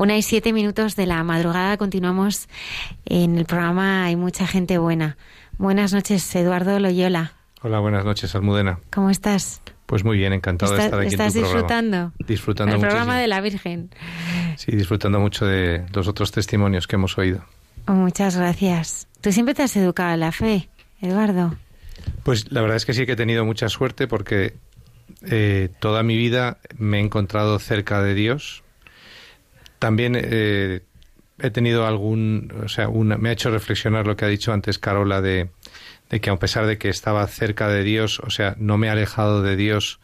Una y siete minutos de la madrugada continuamos en el programa Hay mucha gente buena. Buenas noches, Eduardo Loyola. Hola, buenas noches, Almudena. ¿Cómo estás? Pues muy bien, encantado de ¿Estás, estar aquí estás en tu disfrutando? programa. Disfrutando el muchísimo. programa de la Virgen. Sí, disfrutando mucho de los otros testimonios que hemos oído. Muchas gracias. Tú siempre te has educado en la fe, Eduardo. Pues la verdad es que sí que he tenido mucha suerte porque eh, toda mi vida me he encontrado cerca de Dios. También eh, he tenido algún, o sea, una, me ha hecho reflexionar lo que ha dicho antes Carola de, que a pesar de que estaba cerca de Dios, o sea, no me he alejado de Dios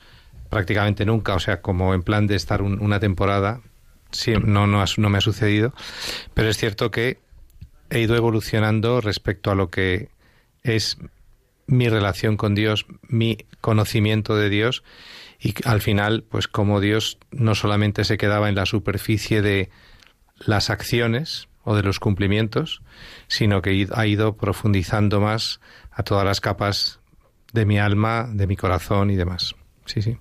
prácticamente nunca, o sea, como en plan de estar un- una temporada, sí, no, no, no me ha sucedido, pero es cierto que he ido evolucionando respecto a lo que es mi relación con Dios, mi conocimiento de Dios y al final, pues como Dios no solamente se quedaba en la superficie de las acciones o de los cumplimientos, sino que ha ido profundizando más a todas las capas de mi alma, de mi corazón y demás. Sí, sí.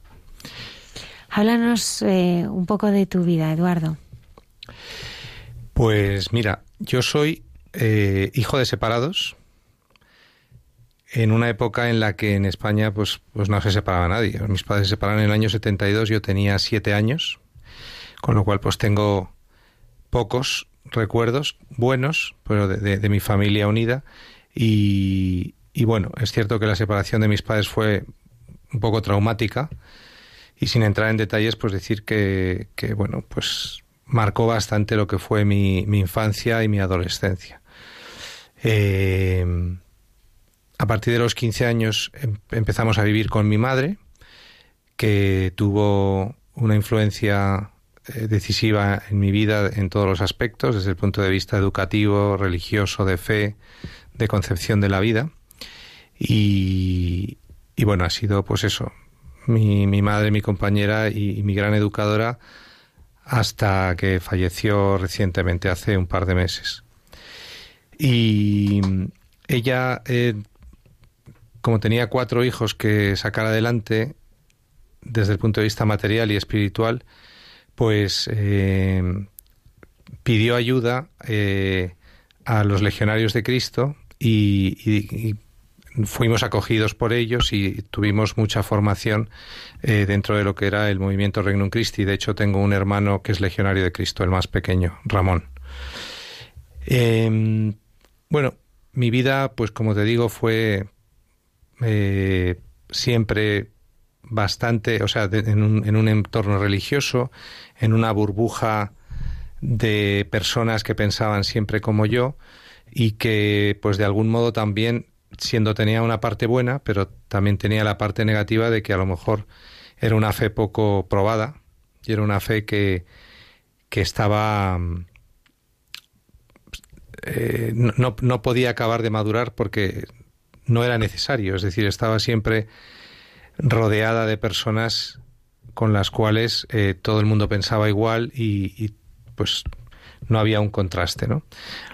Háblanos eh, un poco de tu vida, Eduardo. Pues mira, yo soy eh, hijo de separados en una época en la que en España pues, pues no se separaba nadie. Mis padres se separaron en el año 72, yo tenía siete años, con lo cual pues tengo pocos recuerdos buenos, pero de, mi familia unida. Y, bueno, es cierto que la separación de mis padres fue un poco traumática y sin entrar en detalles, pues decir que, que bueno, pues marcó bastante lo que fue mi, mi infancia y mi adolescencia. Eh, a partir de los 15 años em- empezamos a vivir con mi madre, que tuvo una influencia eh, decisiva en mi vida en todos los aspectos, desde el punto de vista educativo, religioso, de fe, de concepción de la vida. Y, bueno, ha sido pues eso, mi, madre, mi compañera y, mi gran educadora hasta que falleció recientemente, hace un par de meses. Y ella, eh, como tenía cuatro hijos que sacar adelante desde el punto de vista material y espiritual, pues eh, pidió ayuda eh, a los legionarios de Cristo y, fuimos acogidos por ellos y tuvimos mucha formación eh, dentro de lo que era el movimiento Regnum Christi. De hecho, tengo un hermano que es legionario de Cristo, el más pequeño, Ramón. Bueno, mi vida, pues como te digo, fue eh, siempre bastante, o sea, en, un, en un entorno religioso, en una burbuja de personas que pensaban siempre como yo y que, pues de algún modo también, siendo tenía una parte buena, pero también tenía la parte negativa de que a lo mejor era una fe poco probada y era una fe que, que estaba mm, eh, no- no podía acabar de madurar porque no era necesario, es decir, estaba siempre rodeada de personas con las cuales eh, todo el mundo pensaba igual y, pues no había un contraste, ¿no?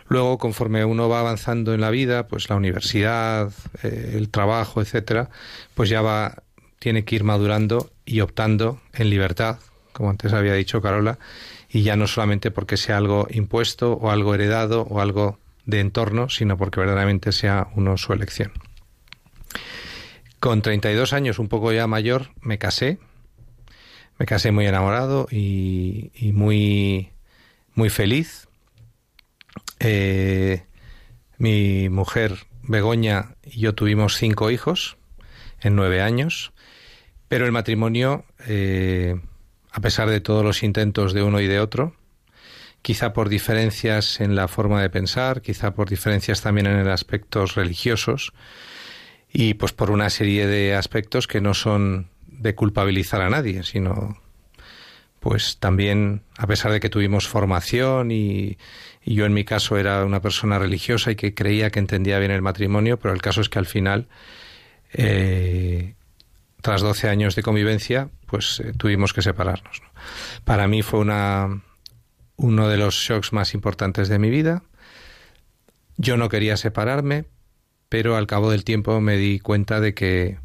Luego, conforme uno va avanzando en la vida, pues la universidad, eh, el trabajo, etcétera, pues ya va tiene que ir madurando y optando en libertad, como antes había dicho Carola, y ya no solamente porque sea algo impuesto o algo heredado o algo de entorno, sino porque verdaderamente sea uno su elección. Con 32 años, un poco ya mayor, me casé me casé muy enamorado y, muy, muy feliz. Eh, mi mujer Begoña y yo tuvimos cinco hijos en nueve años, pero el matrimonio, eh, a pesar de todos los intentos de uno y de otro, quizá por diferencias en la forma de pensar, quizá por diferencias también en aspectos religiosos y pues por una serie de aspectos que no son de culpabilizar a nadie, sino pues también a pesar de que tuvimos formación y, yo en mi caso era una persona religiosa y que creía que entendía bien el matrimonio, pero el caso es que al final, eh, tras 12 años de convivencia, pues eh, tuvimos que separarnos. Para mí fue una, uno de los shocks más importantes de mi vida. Yo no quería separarme, pero al cabo del tiempo me di cuenta de que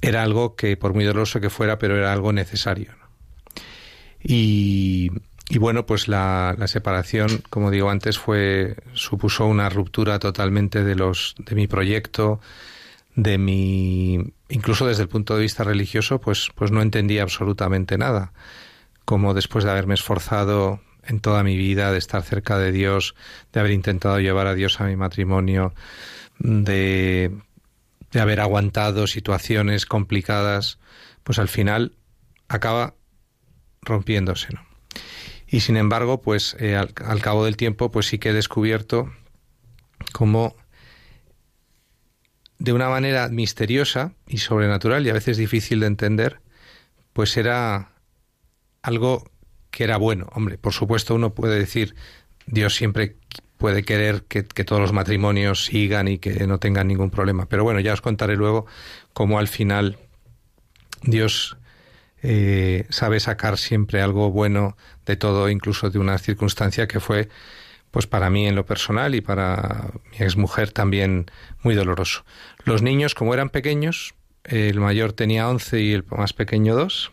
era algo que, por muy doloroso que fuera, pero era algo necesario. Y, bueno, pues la, la, separación, como digo antes, fue supuso una ruptura totalmente de los de mi proyecto, de mi incluso desde el punto de vista religioso, pues pues no entendía absolutamente nada como después de haberme esforzado en toda mi vida, de estar cerca de Dios, de haber intentado llevar a Dios a mi matrimonio, de, de haber aguantado situaciones complicadas, pues al final acaba rompiéndose. Y sin embargo, pues eh, al, al, cabo del tiempo, pues sí que he descubierto cómo de una manera misteriosa y sobrenatural y a veces difícil de entender, pues era algo que era bueno. Hombre, por supuesto uno puede decir, Dios siempre puede querer que, todos los matrimonios sigan y que no tengan ningún problema. Pero bueno, ya os contaré luego cómo al final Dios eh, sabe sacar siempre algo bueno de todo, incluso de una circunstancia que fue, pues para mí en lo personal y para mi exmujer también muy doloroso. Los niños, como eran pequeños, el mayor tenía 11 y el más pequeño 2,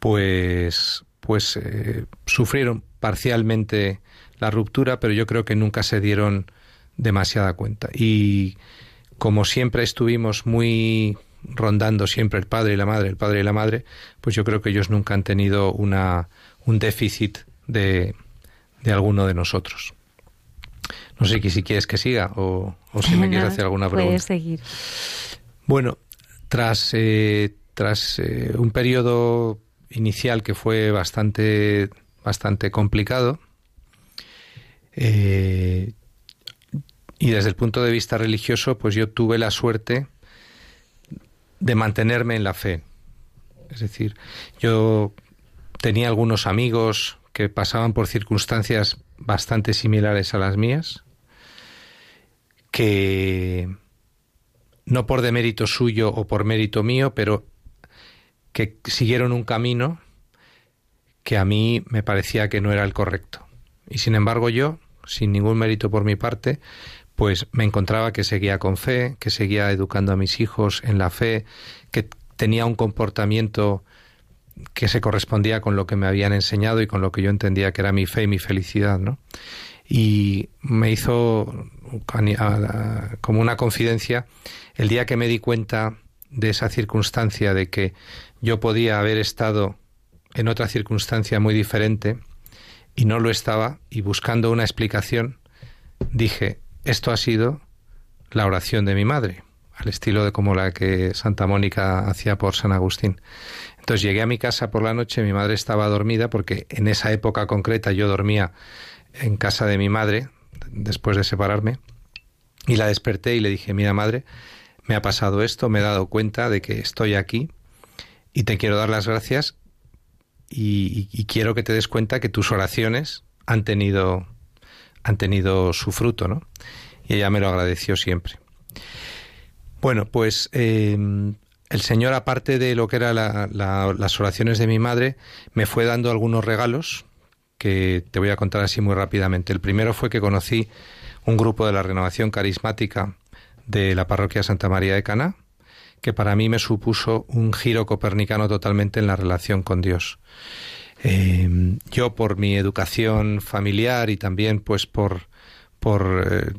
pues, pues eh, sufrieron parcialmente la ruptura, pero yo creo que nunca se dieron demasiada cuenta. Y como siempre estuvimos muy rondando siempre el padre y la madre, el padre y la madre, pues yo creo que ellos nunca han tenido una, un déficit de, de alguno de nosotros. No sé si quieres que siga o, o si me [LAUGHS] quieres hacer alguna pregunta. Puedes seguir. Bueno, tras, eh, tras eh, un periodo inicial que fue bastante, bastante complicado. Eh, y desde el punto de vista religioso, pues yo tuve la suerte de mantenerme en la fe. Es decir, yo tenía algunos amigos que pasaban por circunstancias bastante similares a las mías, que no por demérito suyo o por mérito mío, pero que siguieron un camino que a mí me parecía que no era el correcto. Y sin embargo yo, sin ningún mérito por mi parte, pues me encontraba que seguía con fe, que seguía educando a mis hijos en la fe, que tenía un comportamiento que se correspondía con lo que me habían enseñado y con lo que yo entendía que era mi fe y mi felicidad, ¿no? Y me hizo como una confidencia el día que me di cuenta de esa circunstancia de que yo podía haber estado en otra circunstancia muy diferente y no lo estaba y buscando una explicación dije, esto ha sido la oración de mi madre, al estilo de como la que Santa Mónica hacía por San Agustín. Entonces llegué a mi casa por la noche, mi madre estaba dormida porque en esa época concreta yo dormía en casa de mi madre después de separarme y la desperté y le dije, mira madre, me ha pasado esto, me he dado cuenta de que estoy aquí y te quiero dar las gracias y, quiero que te des cuenta que tus oraciones han tenido, han tenido su fruto, ¿no? Y ella me lo agradeció siempre. Bueno, pues em, el Señor, aparte de lo que eran las oraciones de mi madre, me fue dando algunos regalos que te voy a contar así muy rápidamente. El primero fue que conocí un grupo de la renovación carismática de la parroquia Santa María de Cana, que para mí me supuso un giro copernicano totalmente en la relación con Dios. Eh, yo por mi educación familiar y también pues por, por eh,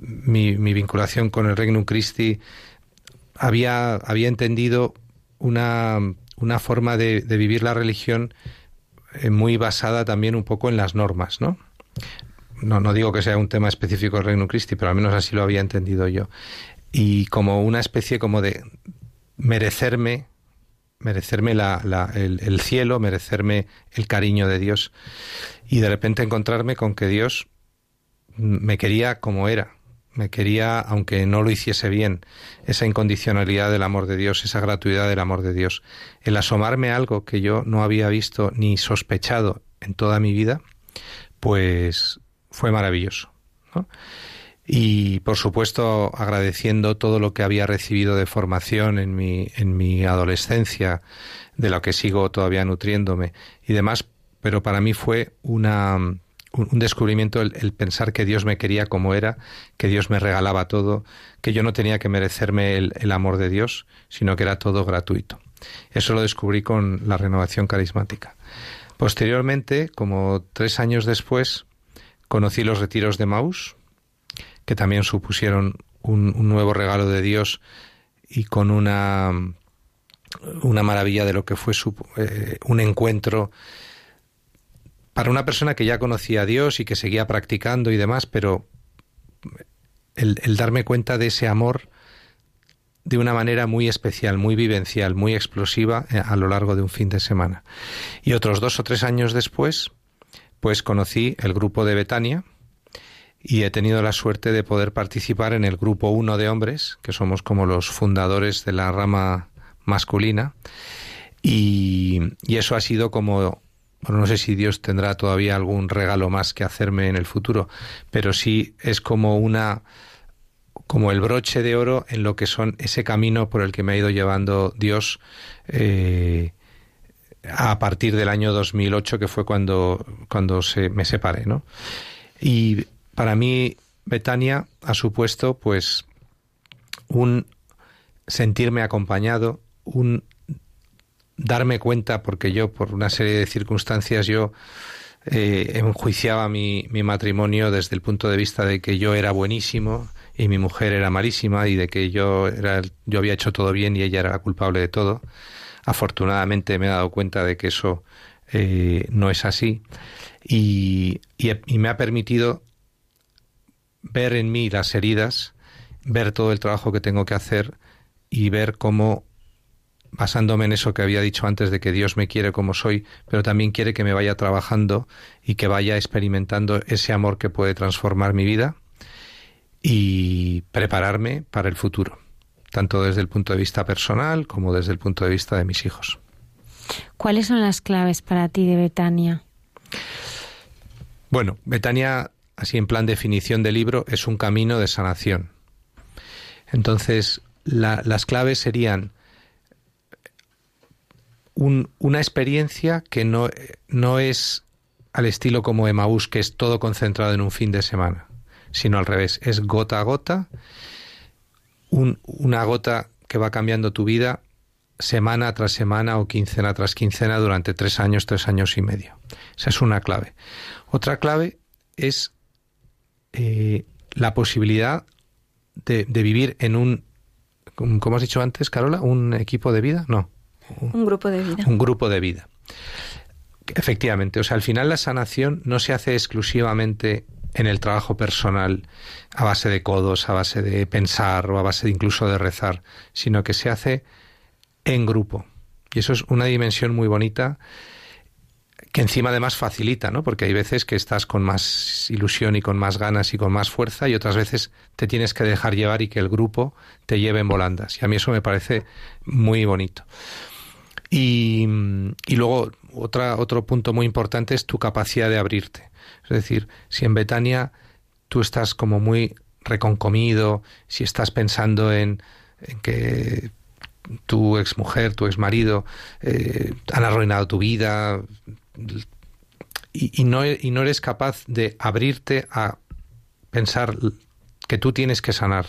mi, vinculación con el Regnum Christi había, había entendido una una forma de, vivir la religión eh, muy basada también un poco en las normas, ¿no? No, no digo que sea un tema específico del Reino Christi, pero al menos así lo había entendido yo. Y como una especie como de merecerme, merecerme la, el, el, cielo, merecerme el cariño de Dios. Y de repente encontrarme con que Dios me quería como era, me quería aunque no lo hiciese bien, esa incondicionalidad del amor de Dios, esa gratuidad del amor de Dios, el asomarme a algo que yo no había visto ni sospechado en toda mi vida, pues fue maravilloso. Y por supuesto agradeciendo todo lo que había recibido de formación en mi, en mi adolescencia, de lo que sigo todavía nutriéndome y demás, pero para mí fue una, un descubrimiento el, pensar que Dios me quería como era, que Dios me regalaba todo, que yo no tenía que merecerme el, amor de Dios, sino que era todo gratuito. Eso lo descubrí con la renovación carismática. Posteriormente, como tres años después, conocí los retiros de Maus, que también supusieron un, nuevo regalo de Dios y con una, una maravilla de lo que fue su, eh, un encuentro para una persona que ya conocía a Dios y que seguía practicando y demás, pero el, darme cuenta de ese amor de una manera muy especial, muy vivencial, muy explosiva eh, a lo largo de un fin de semana. Y otros dos o tres años después, pues conocí el grupo de Betania y he tenido la suerte de poder participar en el grupo uno de hombres, que somos como los fundadores de la rama masculina. Y, y eso ha sido como bueno, no sé si Dios tendrá todavía algún regalo más que hacerme en el futuro, pero sí es como una como el broche de oro en lo que son ese camino por el que me ha ido llevando Dios eh, a partir del año 2008 que fue cuando cuando se me separé, ¿no? Y para mí Betania ha supuesto pues un sentirme acompañado, un darme cuenta, porque yo, por una serie de circunstancias, yo eh, enjuiciaba mi, mi, matrimonio desde el punto de vista de que yo era buenísimo y mi mujer era malísima y de que yo, era, yo había hecho todo bien y ella era la culpable de todo. Afortunadamente me he dado cuenta de que eso eh, no es así y, y me ha permitido ver en mí las heridas, ver todo el trabajo que tengo que hacer y ver cómo basándome en eso que había dicho antes de que Dios me quiere como soy, pero también quiere que me vaya trabajando y que vaya experimentando ese amor que puede transformar mi vida y prepararme para el futuro, tanto desde el punto de vista personal como desde el punto de vista de mis hijos. ¿Cuáles son las claves para ti de Betania? Bueno, Betania, así en plan definición de libro, es un camino de sanación. Entonces, las claves serían una experiencia que no, no es al estilo como Emaús, que es todo concentrado en un fin de semana, sino al revés, es gota a gota, una gota que va cambiando tu vida semana tras semana o quincena tras quincena durante tres años, tres años y medio. Esa es una clave. Otra clave es eh, la posibilidad de, de, vivir en un, como has dicho antes, Carola, un equipo de vida, no, un grupo de vida. Un grupo de vida. Efectivamente, o sea, al final la sanación no se hace exclusivamente en el trabajo personal a base de codos, a base de pensar o a base de incluso de rezar, sino que se hace en grupo. Y eso es una dimensión muy bonita que encima además facilita, ¿no? Porque hay veces que estás con más ilusión y con más ganas y con más fuerza y otras veces te tienes que dejar llevar y que el grupo te lleve en volandas. Y a mí eso me parece muy bonito. Y, luego otra, otro punto muy importante es tu capacidad de abrirte. Es decir, si en Betania tú estás como muy reconcomido, si estás pensando en, que tu exmujer, tu exmarido eh, han arruinado tu vida y, no, y no eres capaz de abrirte a pensar que tú tienes que sanar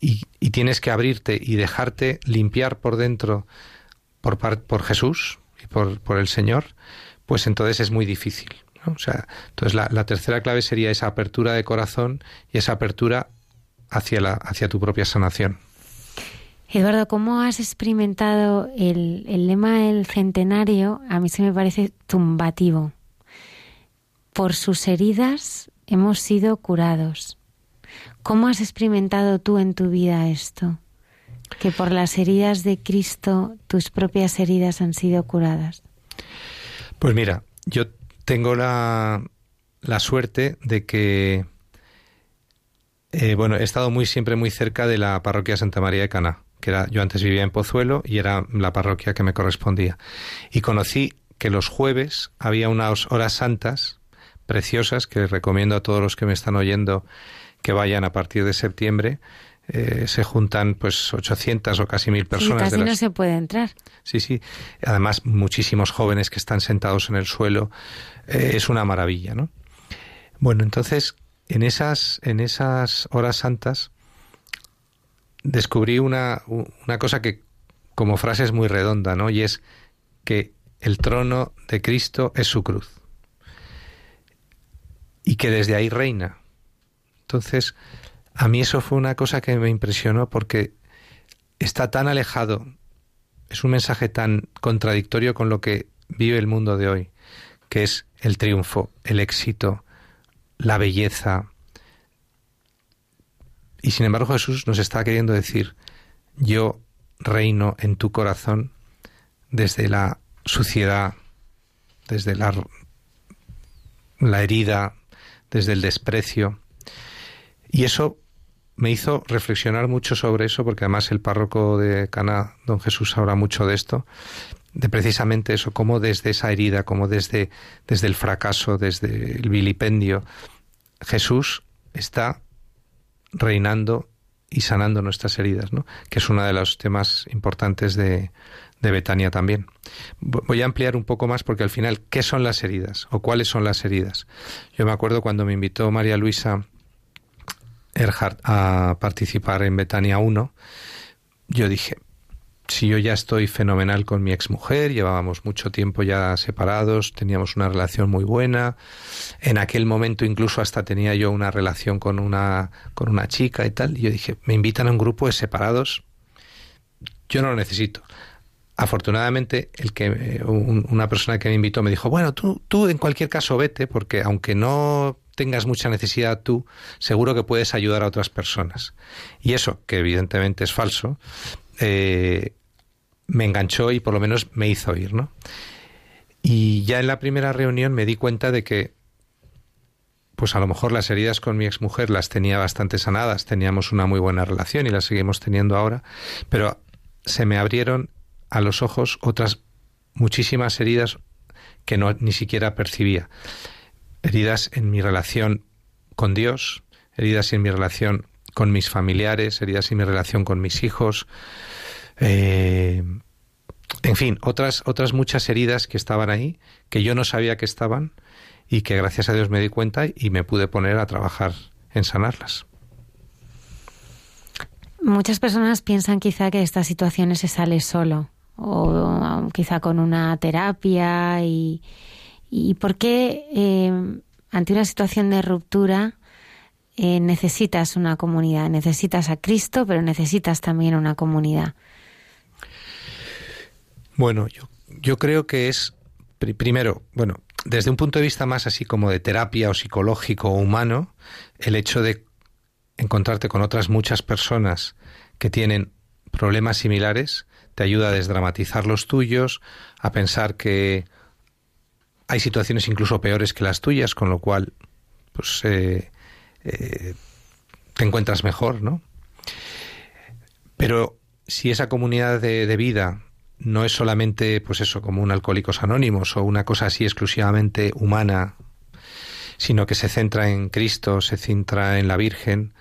y, tienes que abrirte y dejarte limpiar por dentro por, por Jesús y por, por, el Señor, pues entonces es muy difícil. O sea, entonces la, la, tercera clave sería esa apertura de corazón y esa apertura hacia, la, hacia tu propia sanación. Eduardo, ¿cómo has experimentado el, el lema del centenario? A mí se me parece tumbativo. Por sus heridas hemos sido curados. ¿Cómo has experimentado tú en tu vida esto? Que por las heridas de Cristo tus propias heridas han sido curadas. Pues mira, yo tengo la, la suerte de que, eh, bueno, he estado muy siempre muy cerca de la parroquia Santa María de Cana, que era, yo antes vivía en Pozuelo y era la parroquia que me correspondía. Y conocí que los jueves había unas horas santas preciosas que recomiendo a todos los que me están oyendo que vayan a partir de septiembre. Eh, se juntan pues 800 o casi mil personas. Sí, casi no se puede entrar. Sí, sí. Además, muchísimos jóvenes que están sentados en el suelo. Eh, es una maravilla, ¿no? Bueno, entonces, en esas, en esas horas santas descubrí una, una cosa que como frase es muy redonda, ¿no? Y es que el trono de Cristo es su cruz. Y que desde ahí reina. Entonces, a mí eso fue una cosa que me impresionó porque está tan alejado, es un mensaje tan contradictorio con lo que vive el mundo de hoy, que es el triunfo, el éxito, la belleza. Y sin embargo Jesús nos está queriendo decir, yo reino en tu corazón desde la suciedad, desde la, la herida, desde el desprecio. Y eso me hizo reflexionar mucho sobre eso, porque además el párroco de Cana, don Jesús, habla mucho de esto, de precisamente eso, como desde esa herida, como desde, desde el fracaso, desde el vilipendio, Jesús está reinando y sanando nuestras heridas, ¿no? que es uno de los temas importantes de, de Betania también. Voy a ampliar un poco más porque al final, ¿qué son las heridas o cuáles son las heridas? Yo me acuerdo cuando me invitó María Luisa Erhard a participar en Betania 1, yo dije, si yo ya estoy fenomenal con mi exmujer, llevábamos mucho tiempo ya separados, teníamos una relación muy buena, en aquel momento incluso hasta tenía yo una relación con una, con una chica y tal, y yo dije, me invitan a un grupo de separados, yo no lo necesito. Afortunadamente, el que una persona que me invitó me dijo, bueno, tú, tú en cualquier caso vete, porque aunque no tengas mucha necesidad tú, seguro que puedes ayudar a otras personas. Y eso, que evidentemente es falso, eh, me enganchó y por lo menos me hizo ir, ¿no? Y ya en la primera reunión me di cuenta de que, pues a lo mejor las heridas con mi exmujer las tenía bastante sanadas, teníamos una muy buena relación y las seguimos teniendo ahora, pero se me abrieron a los ojos otras muchísimas heridas que no ni siquiera percibía heridas en mi relación con Dios, heridas en mi relación con mis familiares, heridas en mi relación con mis hijos, eh, en fin, otras, otras muchas heridas que estaban ahí, que yo no sabía que estaban y que gracias a Dios me di cuenta y me pude poner a trabajar en sanarlas. Muchas personas piensan quizá que estas situaciones se sale solo o quizá con una terapia y, ¿Y por qué eh, ante una situación de ruptura eh, necesitas una comunidad? Necesitas a Cristo, pero necesitas también una comunidad. Bueno, yo, yo creo que es, primero, bueno, desde un punto de vista más así como de terapia o psicológico o humano, el hecho de encontrarte con otras muchas personas que tienen problemas similares te ayuda a desdramatizar los tuyos, a pensar que hay situaciones incluso peores que las tuyas, con lo cual, pues, eh, eh, te encuentras mejor, ¿no? Pero si esa comunidad de, vida no es solamente, pues eso, como un Alcohólicos Anónimos o una cosa así exclusivamente humana, sino que se centra en Cristo, se centra en la Virgen,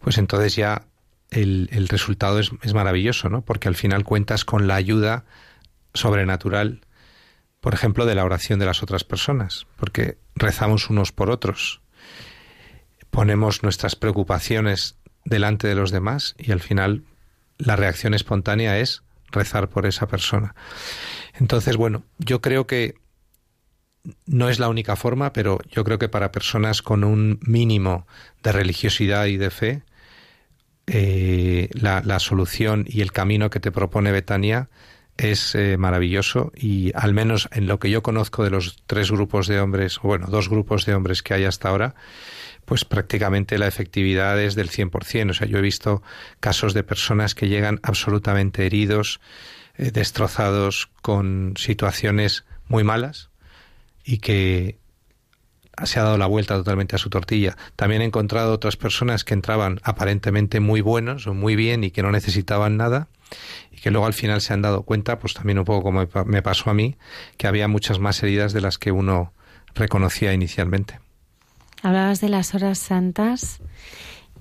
pues entonces ya el, el resultado es, es, maravilloso, ¿no? Porque al final cuentas con la ayuda sobrenatural por ejemplo, de la oración de las otras personas, porque rezamos unos por otros, ponemos nuestras preocupaciones delante de los demás y al final la reacción espontánea es rezar por esa persona. Entonces, bueno, yo creo que no es la única forma, pero yo creo que para personas con un mínimo de religiosidad y de fe, eh, la, solución y el camino que te propone Betania es eh, maravilloso y al menos en lo que yo conozco de los tres grupos de hombres, bueno, dos grupos de hombres que hay hasta ahora, pues prácticamente la efectividad es del 100%. O sea, yo he visto casos de personas que llegan absolutamente heridos, eh, destrozados, con situaciones muy malas y que se ha dado la vuelta totalmente a su tortilla. También he encontrado otras personas que entraban aparentemente muy buenos o muy bien y que no necesitaban nada y que luego al final se han dado cuenta, pues también un poco como me pasó a mí, que había muchas más heridas de las que uno reconocía inicialmente. Hablabas de las horas santas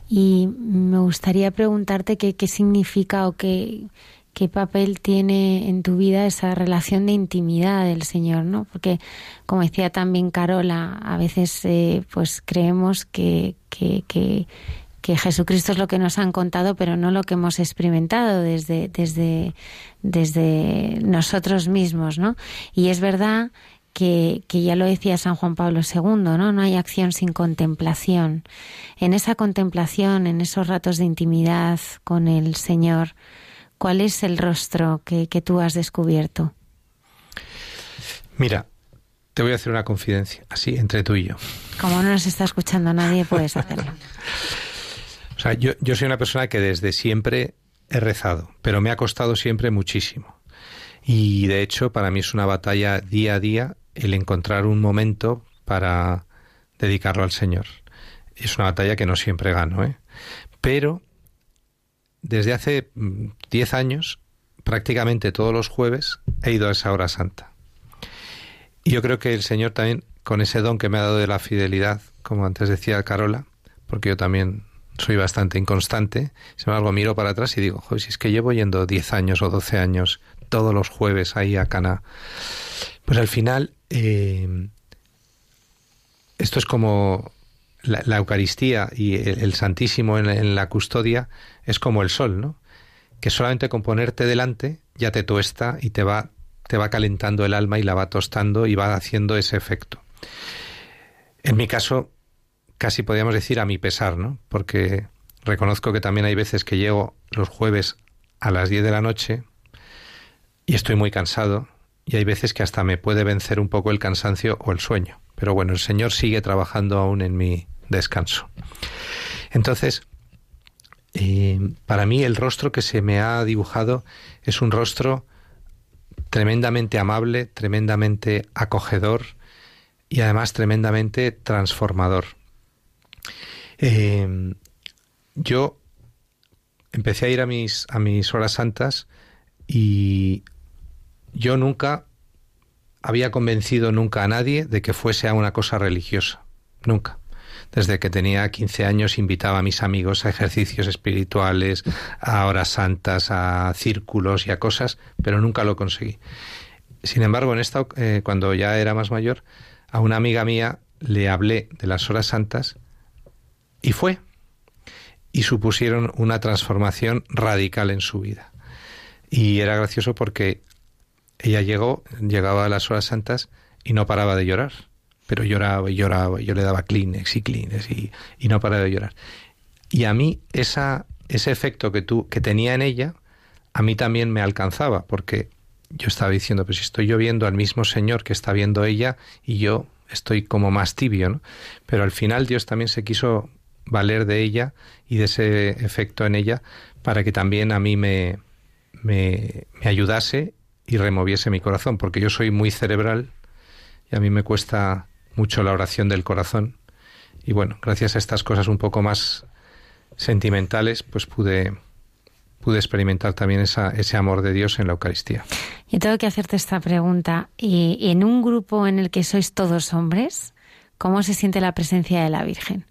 y me gustaría preguntarte qué, qué significa o qué, qué papel tiene en tu vida esa relación de intimidad del Señor, ¿no? Porque, como decía también Carola, a veces eh, pues creemos que, que, que, que, Jesucristo es lo que nos han contado, pero no lo que hemos experimentado desde, desde, desde nosotros mismos, ¿no? Y es verdad que, que, ya lo decía San Juan Pablo II, ¿no? No hay acción sin contemplación. En esa contemplación, en esos ratos de intimidad con el Señor, ¿Cuál es el rostro que, tú has descubierto? Mira, te voy a hacer una confidencia, así, entre tú y yo. Como no nos está escuchando nadie, puedes hacerlo. o sea, yo, yo soy una persona que desde siempre he rezado, pero me ha costado siempre muchísimo. Y de hecho, para mí es una batalla día a día el encontrar un momento para dedicarlo al Señor. Es una batalla que no siempre gano, ¿eh? Pero desde hace 10 mm, años, prácticamente todos los jueves, he ido a esa hora santa. Y yo creo que el Señor también, con ese don que me ha dado de la fidelidad, como antes decía Carola, porque yo también soy bastante inconstante, sin embargo miro para atrás y digo, joder, si es que llevo yendo 10 años o 12 años todos los jueves ahí a Cana, pues al final eh, esto es como la, Eucaristía y el, Santísimo en, la custodia es como el sol, ¿no? Que solamente con ponerte delante ya te tuesta y te va, te va calentando el alma y la va tostando y va haciendo ese efecto. En mi caso, casi podríamos decir a mi pesar, ¿no? Porque reconozco que también hay veces que llego los jueves a las 10 de la noche y estoy muy cansado y hay veces que hasta me puede vencer un poco el cansancio o el sueño. Pero bueno, el Señor sigue trabajando aún en mi descanso. Entonces, eh, para mí el rostro que se me ha dibujado es un rostro tremendamente amable, tremendamente acogedor y además tremendamente transformador. Eh, yo empecé a ir a mis, a mis horas santas y yo nunca había convencido nunca a nadie de que fuese a una cosa religiosa. Nunca. Desde que tenía 15 años invitaba a mis amigos a ejercicios espirituales, a horas santas, a círculos y a cosas, pero nunca lo conseguí. Sin embargo, en esta, eh, cuando ya era más mayor, a una amiga mía le hablé de las horas santas y fue. Y supusieron una transformación radical en su vida. Y era gracioso porque ella llegó, llegaba a las horas santas y no paraba de llorar. Pero lloraba y lloraba, yo le daba Kleenex y Kleenex y, y no paraba de llorar. Y a mí esa, ese efecto que, tú, que tenía en ella, a mí también me alcanzaba, porque yo estaba diciendo, pues si estoy yo viendo al mismo Señor que está viendo ella y yo estoy como más tibio, ¿no? Pero al final Dios también se quiso valer de ella y de ese efecto en ella para que también a mí me, me, me ayudase y removiese mi corazón, porque yo soy muy cerebral y a mí me cuesta mucho la oración del corazón. Y bueno, gracias a estas cosas un poco más sentimentales, pues pude, pude experimentar también esa, ese amor de Dios en la Eucaristía. Y tengo que hacerte esta pregunta. ¿Y en un grupo en el que sois todos hombres, cómo se siente la presencia de la Virgen?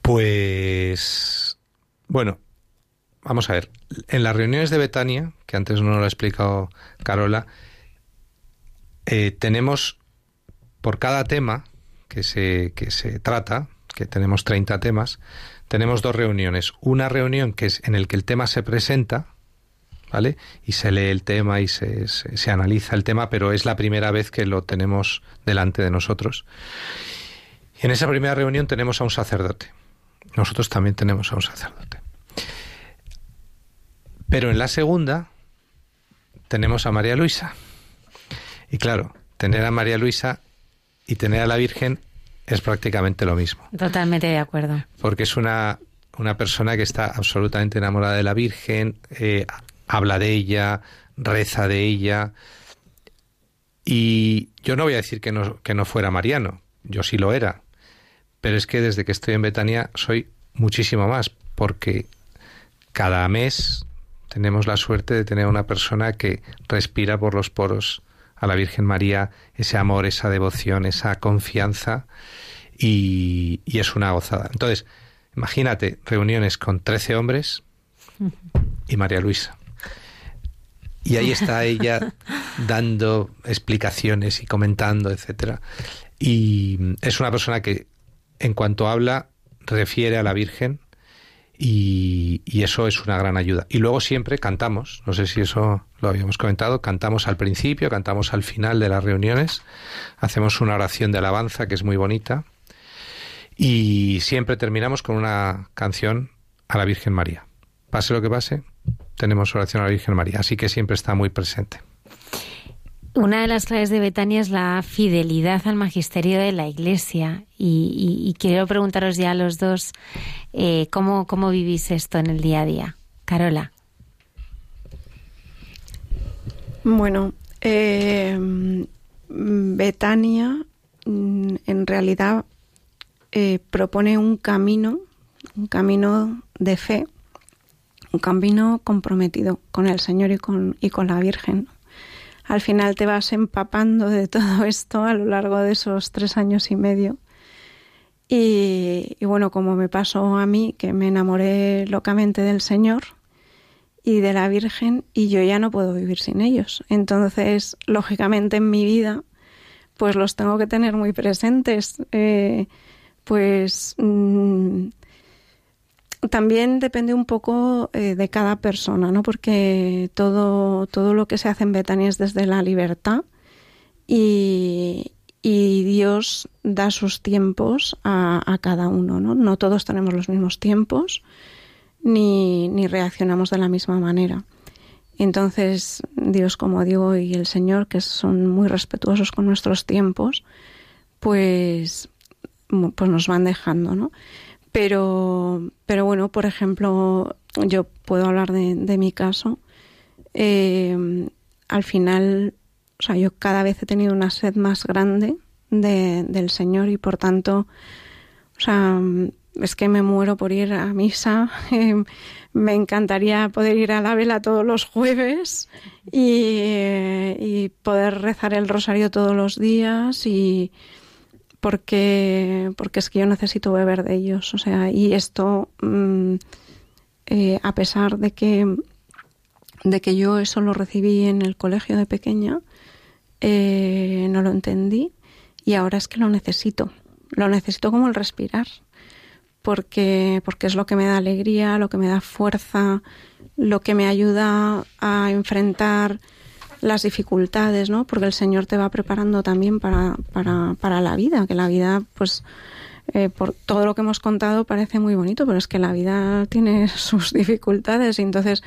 Pues, bueno, vamos a ver, en las reuniones de Betania, que antes no lo ha explicado Carola, eh, tenemos por cada tema que se, que se trata, que tenemos 30 temas, tenemos dos reuniones. Una reunión que es en el que el tema se presenta, ¿vale? Y se lee el tema y se, se analiza el tema, pero es la primera vez que lo tenemos delante de nosotros. Y en esa primera reunión tenemos a un sacerdote nosotros también tenemos a un sacerdote. Pero en la segunda tenemos a María Luisa. Y claro, tener a María Luisa y tener a la Virgen es prácticamente lo mismo. Totalmente de acuerdo. Porque es una, una persona que está absolutamente enamorada de la Virgen, eh, habla de ella, reza de ella. Y yo no voy a decir que no, que no fuera mariano, yo sí lo era. Pero es que desde que estoy en Betania soy muchísimo más, porque cada mes tenemos la suerte de tener una persona que respira por los poros a la Virgen María ese amor, esa devoción, esa confianza y, es una gozada. Entonces, imagínate reuniones con 13 hombres y María Luisa. Y ahí está ella [LAUGHS] dando explicaciones y comentando, etcétera. Y es una persona que en cuanto habla refiere a la Virgen y, eso es una gran ayuda. Y luego siempre cantamos, no sé si eso lo habíamos comentado, cantamos al principio, cantamos al final de las reuniones, hacemos una oración de alabanza que es muy bonita y siempre terminamos con una canción a la Virgen María. Pase lo que pase, tenemos oración a la Virgen María, así que siempre está muy presente. Una de las claves de Betania es la fidelidad al magisterio de la Iglesia y, quiero preguntaros ya a los dos eh, ¿cómo, cómo vivís esto en el día a día. Carola. Bueno, eh, Betania mm, en realidad eh, propone un camino, un camino de fe, un camino comprometido con el Señor y con, y con la Virgen al final te vas empapando de todo [LAUGHS] esto a lo largo de esos tres años y medio. Y, bueno, como me pasó a mí, que me enamoré locamente del Señor y de la Virgen, y yo ya no puedo vivir sin ellos. Entonces, lógicamente en mi vida, pues los tengo que tener muy presentes. Eh, pues mm, también depende un poco eh, de cada persona, ¿no? Porque todo, todo lo que se hace en Betania es desde la libertad y, Dios da sus tiempos a, cada uno, ¿no? No todos tenemos los mismos tiempos ni, ni reaccionamos de la misma manera. Entonces, Dios, como digo, y el Señor, que son muy respetuosos con nuestros tiempos, pues, pues nos van dejando, ¿no? Pero, pero bueno, por ejemplo, yo puedo hablar de, mi caso. Eh, al final, o sea, yo cada vez he tenido una sed más grande de, del Señor y por tanto, o sea, es que me muero por ir a misa. [LAUGHS] me encantaría poder ir a la vela todos los jueves y, y poder rezar el rosario todos los días y, porque, porque es que yo necesito beber de ellos. O sea, y esto, mm, eh, a pesar de que, de que yo eso lo recibí en el colegio de pequeña, eh, no lo entendí y ahora es que lo necesito. Lo necesito como el respirar, porque, porque es lo que me da alegría, lo que me da fuerza, lo que me ayuda a enfrentar las dificultades, ¿no? Porque el Señor te va preparando también para, para, para la vida, que la vida, pues, eh, por todo lo que hemos contado parece muy bonito, pero es que la vida tiene [LAUGHS] sus dificultades y entonces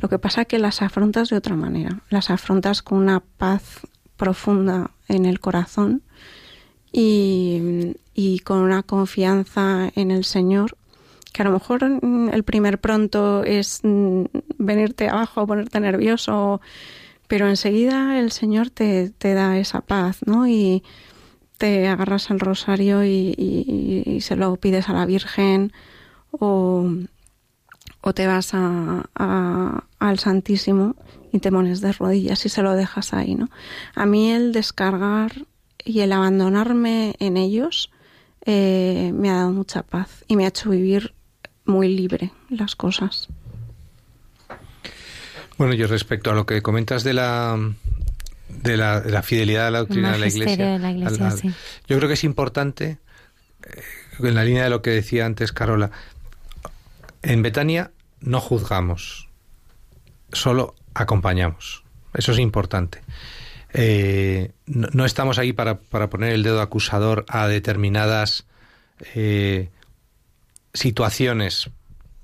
lo que pasa es que las afrontas de otra manera, las afrontas con una paz profunda en el corazón y, y con una confianza en el Señor que a lo mejor el primer pronto es mm, venirte abajo, ponerte nervioso pero enseguida el Señor te, te da esa paz, ¿no? Y te agarras al rosario y, se lo pides a la Virgen o, o te vas a, al Santísimo y te pones de rodillas y se lo dejas ahí, ¿no? A mí el descargar y el abandonarme en ellos eh, me ha dado mucha paz y me ha hecho vivir muy libre las cosas. Bueno, yo respecto a lo que comentas de la de la, fidelidad a la doctrina de la Iglesia, yo creo que es importante, eh, en la línea de lo que decía antes Carola, en Betania no juzgamos, solo acompañamos. Eso es importante. Eh, no, estamos ahí para, para, poner el dedo acusador a determinadas eh, situaciones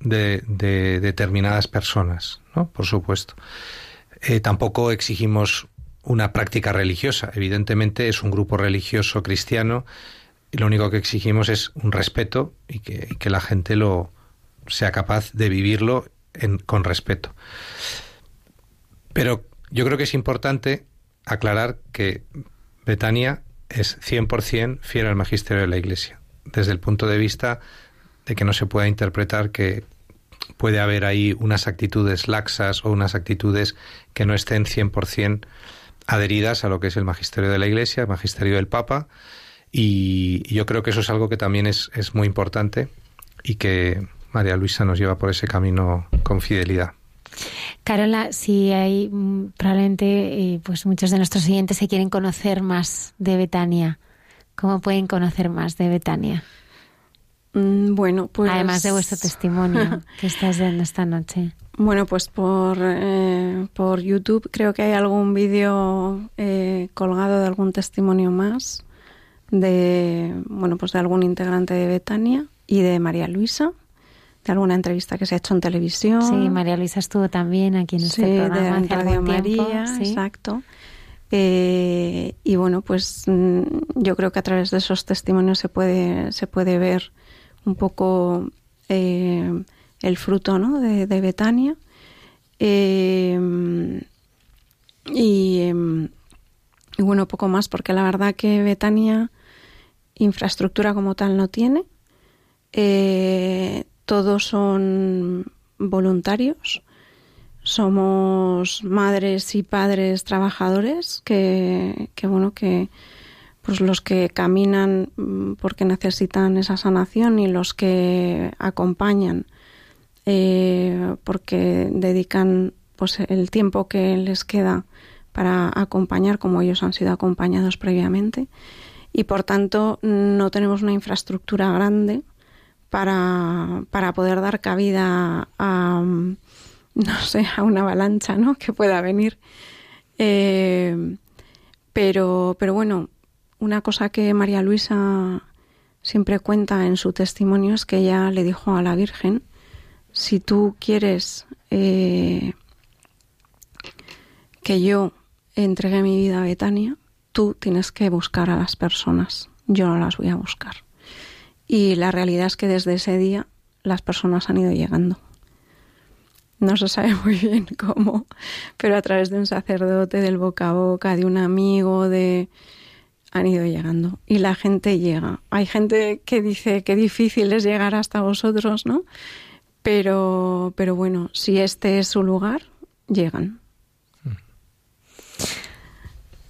de, de determinadas personas, ¿no? Por supuesto. Eh, tampoco exigimos una práctica religiosa. Evidentemente es un grupo religioso cristiano y lo único que exigimos es un respeto y que, la gente lo sea capaz de vivirlo con respeto. Pero yo creo que es importante aclarar que Betania es 100% fiel al magisterio de la Iglesia, desde el punto de vista de que no se pueda interpretar que puede haber ahí unas actitudes laxas o unas actitudes que no estén 100% adheridas a lo que es el magisterio de la Iglesia, el magisterio del Papa, y yo creo que eso es algo que también es, es muy importante y que María Luisa nos lleva por ese camino con fidelidad. Carola, si hay mm, probablemente eh, pues muchos de nuestros oyentes se quieren conocer más de Betania. ¿Cómo pueden conocer más de Betania? Mm, bueno, pues... Además de vuestro testimonio [LAUGHS] que estás dando esta noche. Bueno, pues por, eh, por YouTube creo que hay algún vídeo eh, colgado de algún testimonio más de, bueno, pues de algún integrante de Betania y de María Luisa de alguna entrevista que se ha hecho en televisión. Sí, María Luisa estuvo también aquí en este sí, programa de Radio María, sí. exacto. Eh, y bueno, pues mm, yo creo que a través de esos testimonios se puede, se puede ver un poco eh, el fruto ¿no? de, de Betania. Eh, y, y, bueno, poco más, porque la verdad que Betania infraestructura como tal no tiene. Eh, todos son voluntarios. Somos madres y padres trabajadores que, que bueno, que pues los que caminan mm, porque necesitan esa sanación y los que acompañan eh, porque dedican pues el tiempo que les queda para acompañar como ellos han sido acompañados previamente y por tanto no tenemos una infraestructura grande para, para poder dar cabida a, [LAUGHS] no sé, a una avalancha ¿no? que pueda venir. Eh, pero, pero bueno, una cosa que María Luisa siempre cuenta en su testimonio es que ella le dijo a la Virgen, si tú quieres eh, que yo entregue mi vida a Betania, tú tienes que buscar a las personas, yo no las voy a buscar. Y la realidad es que desde ese día las personas han ido llegando. No se sabe [LAUGHS] muy bien cómo, pero a través de un sacerdote, del boca a boca, de un amigo, de han ido llegando y la gente llega. Hay gente que dice que difícil es llegar hasta vosotros, ¿no? Pero, pero bueno, si este es su lugar, llegan.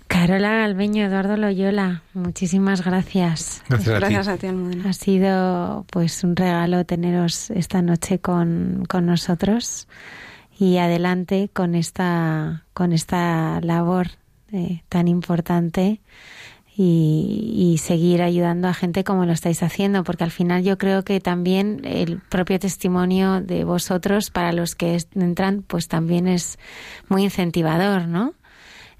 Carola Galveño, Eduardo Loyola, muchísimas gracias. Gracias, a ti. Gracias a ti, Almudena. Ha sido pues un regalo teneros esta noche con, con nosotros y adelante con esta, con esta labor eh, tan importante y, y, seguir ayudando a gente como lo estáis haciendo, porque al final yo creo que también el propio testimonio de vosotros para los que entran, pues también es muy incentivador, ¿no?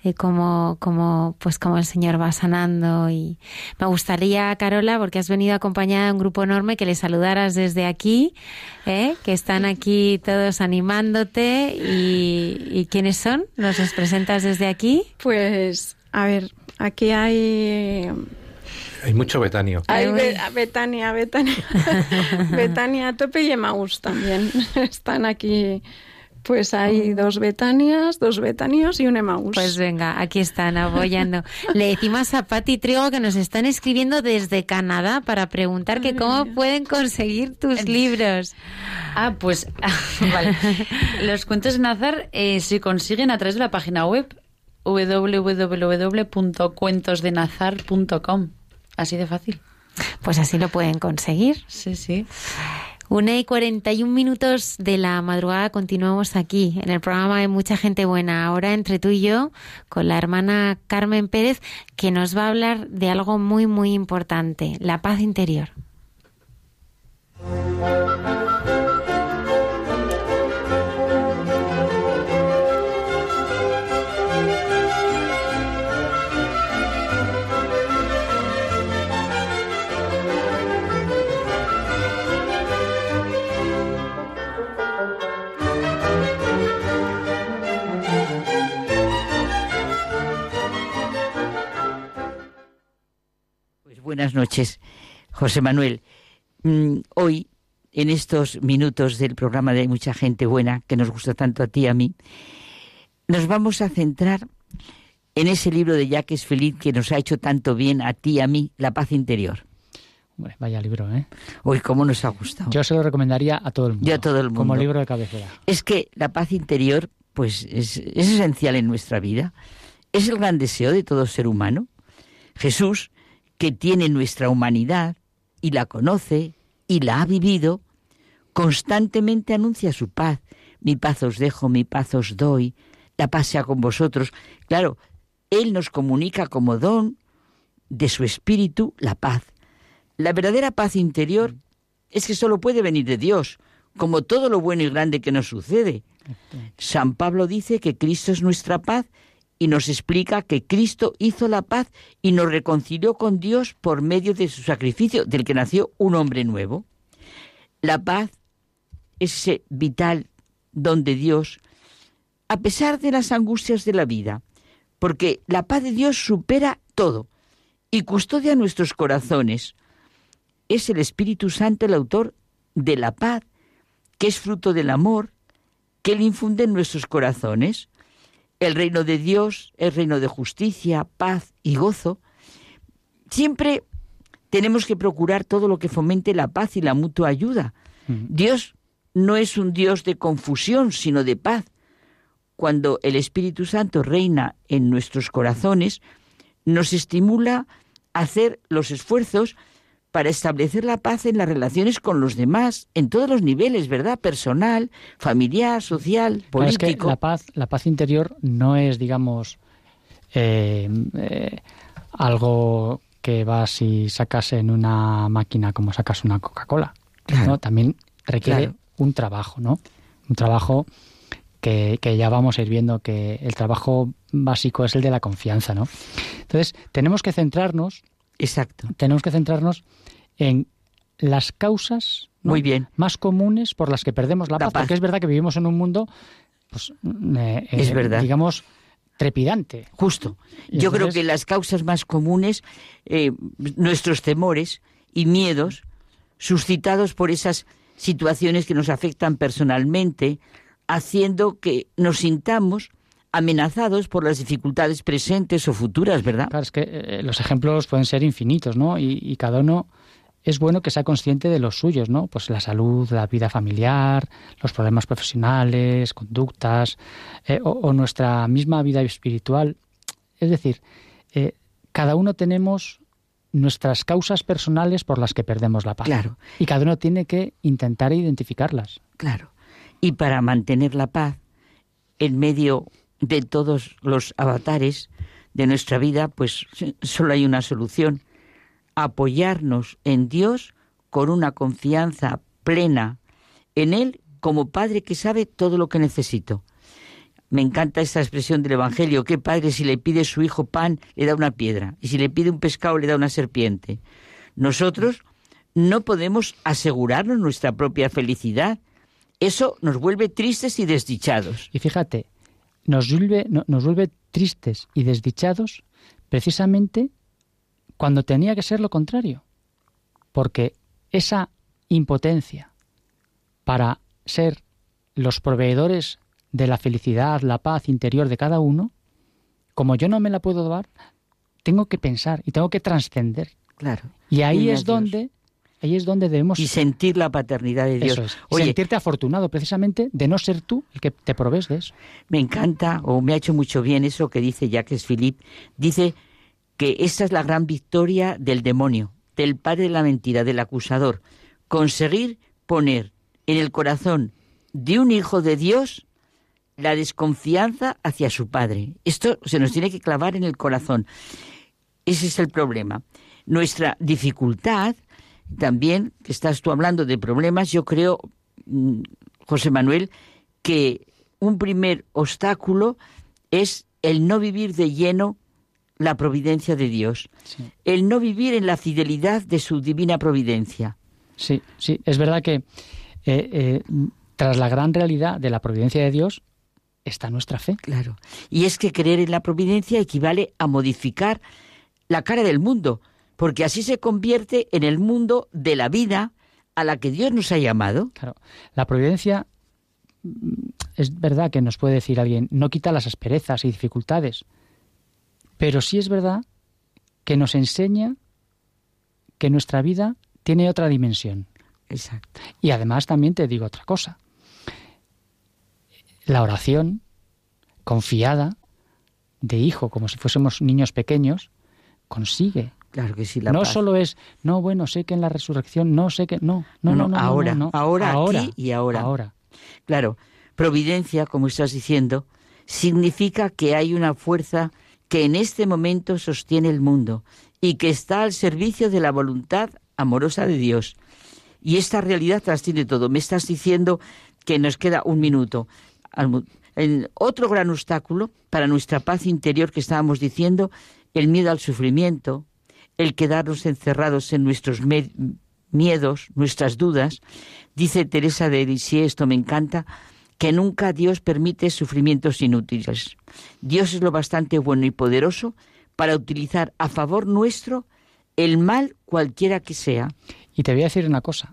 Eh, como, como, pues como el Señor va sanando. Y me gustaría, Carola, porque has venido acompañada de un grupo enorme, que le saludaras desde aquí, ¿eh? que están aquí todos animándote. Y, ¿Y quiénes son? ¿Nos los presentas desde aquí? Pues, a ver, aquí hay hay mucho Betanio. Hay be Betania, Betania. [LAUGHS] Betania a tope y Emaús también. [LAUGHS] Están aquí. Pues hay dos Betanias, dos Betanios y un Emaús. Pues venga, aquí están apoyando. Le decimos a Pati Trigo que nos están escribiendo desde Canadá para preguntar que cómo pueden conseguir tus libros. Ah, pues [LAUGHS] vale. Los cuentos de Nazar eh, se consiguen a través de la página web www.cuentosdenazar.com. Así de fácil. Pues así lo pueden conseguir. Sí, sí. Una y 41 minutos de la madrugada continuamos aquí en el programa de Mucha Gente Buena. Ahora entre tú y yo con la hermana Carmen Pérez que nos va a hablar de algo muy muy importante, la paz interior. Buenas noches, José Manuel. Mm, hoy, en estos minutos del programa de Mucha Gente Buena, que nos gusta tanto a ti y a mí, nos vamos a centrar en ese libro de Jacques Feliz que nos ha hecho tanto bien a ti y a mí, La paz interior. vaya libro, ¿eh? Uy, cómo nos ha gustado. Yo se lo recomendaría a todo el mundo. Yo a todo el mundo. Como libro de cabecera. Es que la paz interior, pues, es, es esencial en nuestra vida. Es el gran deseo de todo ser humano. Jesús, que tiene nuestra humanidad y la conoce y la ha vivido, constantemente anuncia su paz. Mi paz os dejo, mi paz os doy, la paz sea con vosotros. Claro, Él nos comunica como don de su espíritu la paz. La verdadera paz interior es que solo puede venir de Dios, como todo lo bueno y grande que nos sucede. San Pablo dice que Cristo es nuestra paz y nos explica que Cristo hizo la paz y nos reconcilió con Dios por medio de su sacrificio, del que nació un hombre nuevo. La paz es ese vital don de Dios, a pesar de las angustias de la vida, porque la paz de Dios supera todo y custodia nuestros corazones. Es el Espíritu Santo el autor de la paz, que es fruto del amor, que Él infunde en nuestros corazones. El reino de Dios es reino de justicia, paz y gozo. Siempre tenemos que procurar todo lo que fomente la paz y la mutua ayuda. Dios no es un Dios de confusión, sino de paz. Cuando el Espíritu Santo reina en nuestros corazones, nos estimula a hacer los esfuerzos para establecer la paz en las relaciones con los demás, en todos los niveles, ¿verdad? Personal, familiar, social, político. la paz, la paz interior no es, digamos, eh, eh, algo que vas y sacas en una máquina como sacas una Coca-Cola. ¿no? También requiere un trabajo, ¿no? Un trabajo que, que, ya vamos a ir viendo que el trabajo básico es el de la confianza, ¿no? Entonces, tenemos que centrarnos. Exacto. Tenemos que centrarnos en las causas Muy bien. más comunes por las que perdemos la, La paz, paz. porque es verdad que vivimos en un mundo, pues, eh, Es eh, verdad. digamos, trepidante. Justo. Y Yo creo que las causas más comunes, eh, nuestros temores y miedos, suscitados por esas situaciones que nos afectan personalmente, haciendo que nos sintamos amenazados por las dificultades presentes o futuras, ¿verdad? Claro, es que eh, los ejemplos pueden ser infinitos, ¿no? Y, y cada uno es bueno que sea consciente de los suyos, ¿no? Pues la salud, la vida familiar, los problemas profesionales, conductas, eh, o, o nuestra misma vida espiritual. Es decir, eh, cada uno tenemos nuestras causas personales por las que perdemos la paz. Claro. Y cada uno tiene que intentar identificarlas. Claro. Y para mantener la paz en medio de todos los avatares de nuestra vida, pues solo hay una solución. Apoyarnos en Dios con una confianza plena en Él como Padre que sabe todo lo que necesito. Me encanta esta expresión del Evangelio. ¿Qué padre si le pide su hijo pan le da una piedra? Y si le pide un pescado le da una serpiente. Nosotros no podemos asegurarnos nuestra propia felicidad. Eso nos vuelve tristes y desdichados. Y fíjate, nos vuelve, no- nos vuelve tristes y desdichados precisamente cuando tenía que ser lo contrario. Porque esa impotencia para ser los proveedores de la felicidad, la paz interior de cada uno, como yo no me la puedo dar, tengo que pensar y tengo que trascender. Claro. Y ahí es Dios. donde ahí es donde debemos Y sentir la paternidad de Dios. eso es, Oye, sentirte afortunado precisamente de no ser tú el que te provees de eso. me encanta o me ha hecho mucho bien eso que dice Jacques Philippe. Dice que esta es la gran victoria del demonio, del padre de la mentira, del acusador. Conseguir poner en el corazón de un hijo de Dios la desconfianza hacia su padre. Esto se nos tiene que clavar en el corazón. Ese es el problema. Nuestra dificultad, también, que estás tú hablando de problemas, yo creo, mm, José Manuel, que un primer obstáculo es el no vivir de lleno la providencia de Dios, el no vivir en la fidelidad de su divina providencia. Sí, sí, es verdad que eh, eh, tras la gran realidad de la providencia de Dios está nuestra fe. Claro. Y es que creer en la providencia equivale a modificar la cara del mundo, porque así se convierte en el mundo de la vida a la que Dios nos ha llamado. Claro, la providencia mm, es verdad que nos puede decir alguien, no quita las asperezas y dificultades, pero sí es verdad que nos enseña que nuestra vida tiene otra dimensión. Exacto. Y además también te digo otra cosa. La oración confiada de hijo, como si fuésemos niños pequeños, consigue. Claro que sí, la no paz. solo es, no, bueno, sé que en la resurrección, no sé que, no, no, no, no, no, ahora, no, ahora, ahora, aquí y ahora. Ahora. Claro, providencia, como estás diciendo, significa que hay una fuerza que en este momento sostiene el mundo y que está al servicio de la voluntad amorosa de Dios. Y esta realidad trasciende todo. Me estás diciendo que nos queda un minuto. Otro gran obstáculo para nuestra paz interior que estábamos diciendo, el miedo al sufrimiento, el quedarnos encerrados en nuestros miedos, nuestras dudas. Dice Teresa de Lisieux, esto me encanta, que nunca Dios permite sufrimientos inútiles. Dios es lo bastante bueno y poderoso para utilizar a favor nuestro el mal cualquiera que sea. Y te voy a decir una cosa.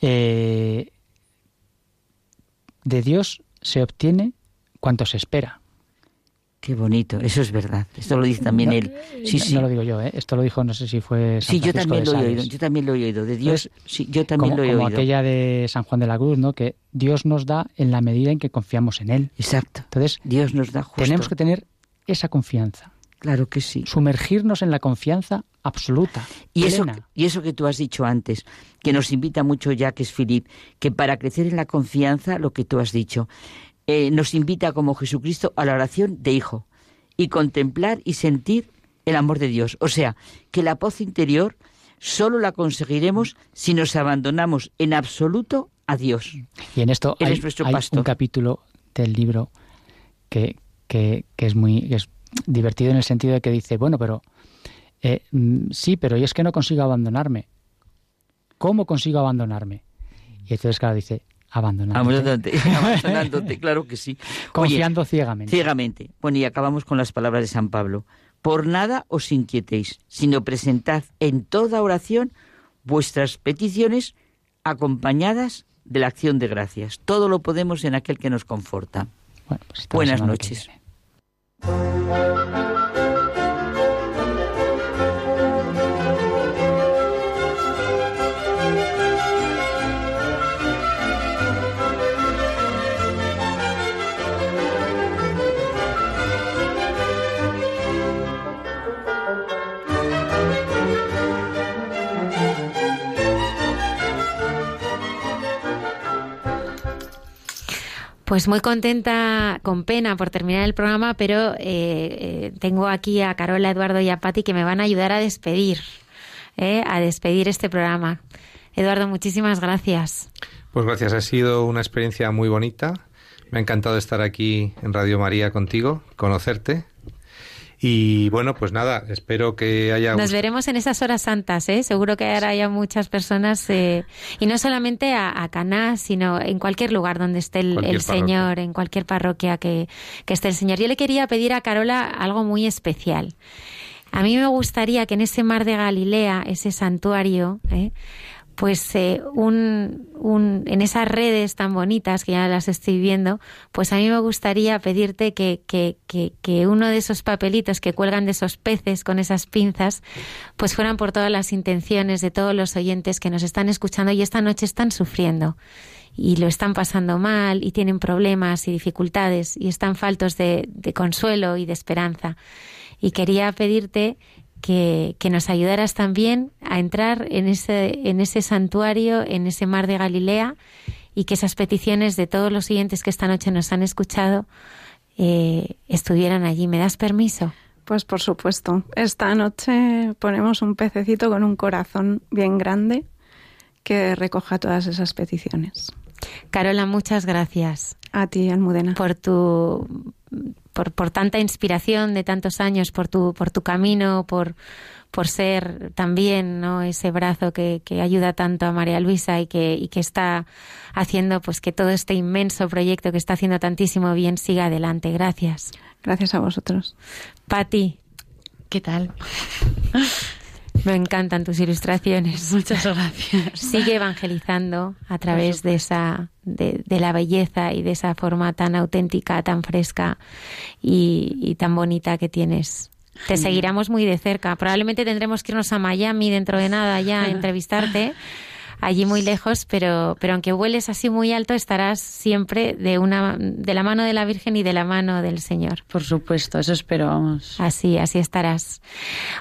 Eh, de Dios se obtiene cuanto se espera. Qué bonito, eso es verdad. Esto lo dice también No, él. Sí, no, sí. no lo digo yo, ¿eh? esto lo dijo, no sé si fue San Sí, yo Francisco también de lo he oído. Yo también lo he oído. De Dios, sí, yo también como, lo he como oído. aquella de San Juan de la Cruz, ¿no? Que Dios nos da en la medida en que confiamos en Él. Exacto. Entonces, Dios nos da justo. tenemos que tener esa confianza, Claro que sí. sumergirnos en la confianza absoluta, Y eso, y eso que tú has dicho antes, que nos invita mucho Jacques Philippe, que para crecer en la confianza, lo que tú has dicho, eh, nos invita como Jesucristo a la oración de hijo y contemplar y sentir el amor de Dios. O sea, que la paz interior solo la conseguiremos si nos abandonamos en absoluto a Dios. Y en esto Él hay, es nuestro hay un capítulo del libro que, que, que es muy que es divertido en el sentido de que dice, bueno, pero eh, mm, sí, pero y es que no consigo abandonarme. ¿Cómo consigo abandonarme? Y entonces, claro, dice, abandonarte. Abandonándote, [LAUGHS] abandonándote, claro que sí. Oye, Confiando ciegamente. Ciegamente. Bueno, y acabamos con las palabras de San Pablo. Por nada os inquietéis, sino presentad en toda oración vuestras peticiones acompañadas de la acción de gracias. Todo lo podemos en aquel que nos conforta. Bueno, pues Buenas noches. Pues muy contenta, con pena por terminar el programa, pero eh, eh, tengo aquí a Carola, Eduardo y a Pati que me van a ayudar a despedir, eh, a despedir este programa. Eduardo, muchísimas gracias. Pues gracias, ha sido una experiencia muy bonita. Me ha encantado estar aquí en Radio María contigo, conocerte. Y bueno, pues nada, espero que haya Nos gustado. veremos en esas horas santas, ¿eh? Seguro que ahora haya muchas personas, eh, y no solamente a, a Caná, sino en cualquier lugar donde esté el Señor, en cualquier parroquia que, que esté el Señor. Yo le quería pedir a Carola algo muy especial. A mí me gustaría que en ese mar de Galilea, ese santuario, ¿eh? Pues eh, un, un, en esas redes tan bonitas que ya las estoy viendo, pues a mí me gustaría pedirte que, que, que, que uno de esos papelitos que cuelgan de esos peces con esas pinzas, pues fueran por todas las intenciones de todos los oyentes que nos están escuchando y esta noche están sufriendo y lo están pasando mal y tienen problemas y dificultades y están faltos de, de consuelo y de esperanza. Y quería pedirte que, que, nos ayudaras también a entrar en ese, en ese santuario, en ese mar de Galilea, y que esas peticiones de todos los oyentes que esta noche nos han escuchado eh, estuvieran allí. ¿Me das permiso? Pues por supuesto. Esta noche ponemos un pececito con un corazón bien grande que recoja todas esas peticiones. Carola, muchas gracias. A ti, Almudena. Por tu por, por tanta inspiración de tantos años, por tu, por tu camino, por, por ser también ¿no? ese brazo que, que ayuda tanto a María Luisa y que, y que está haciendo pues que todo este inmenso proyecto que está haciendo tantísimo bien siga adelante. Gracias. Gracias a vosotros. Pati. ¿Qué tal? [LAUGHS] Me encantan tus ilustraciones. Muchas gracias. Sigue evangelizando a través de esa de, la belleza y de esa forma tan auténtica, tan fresca y, y tan bonita que tienes. Te seguiremos muy de cerca. Probablemente tendremos que irnos a Miami dentro de nada ya a [LAUGHS] entrevistarte allí muy lejos, pero, pero aunque vueles así muy alto, estarás siempre de, una, de la mano de la Virgen y de la mano del Señor. Por supuesto, eso espero, vamos. Así, así estarás.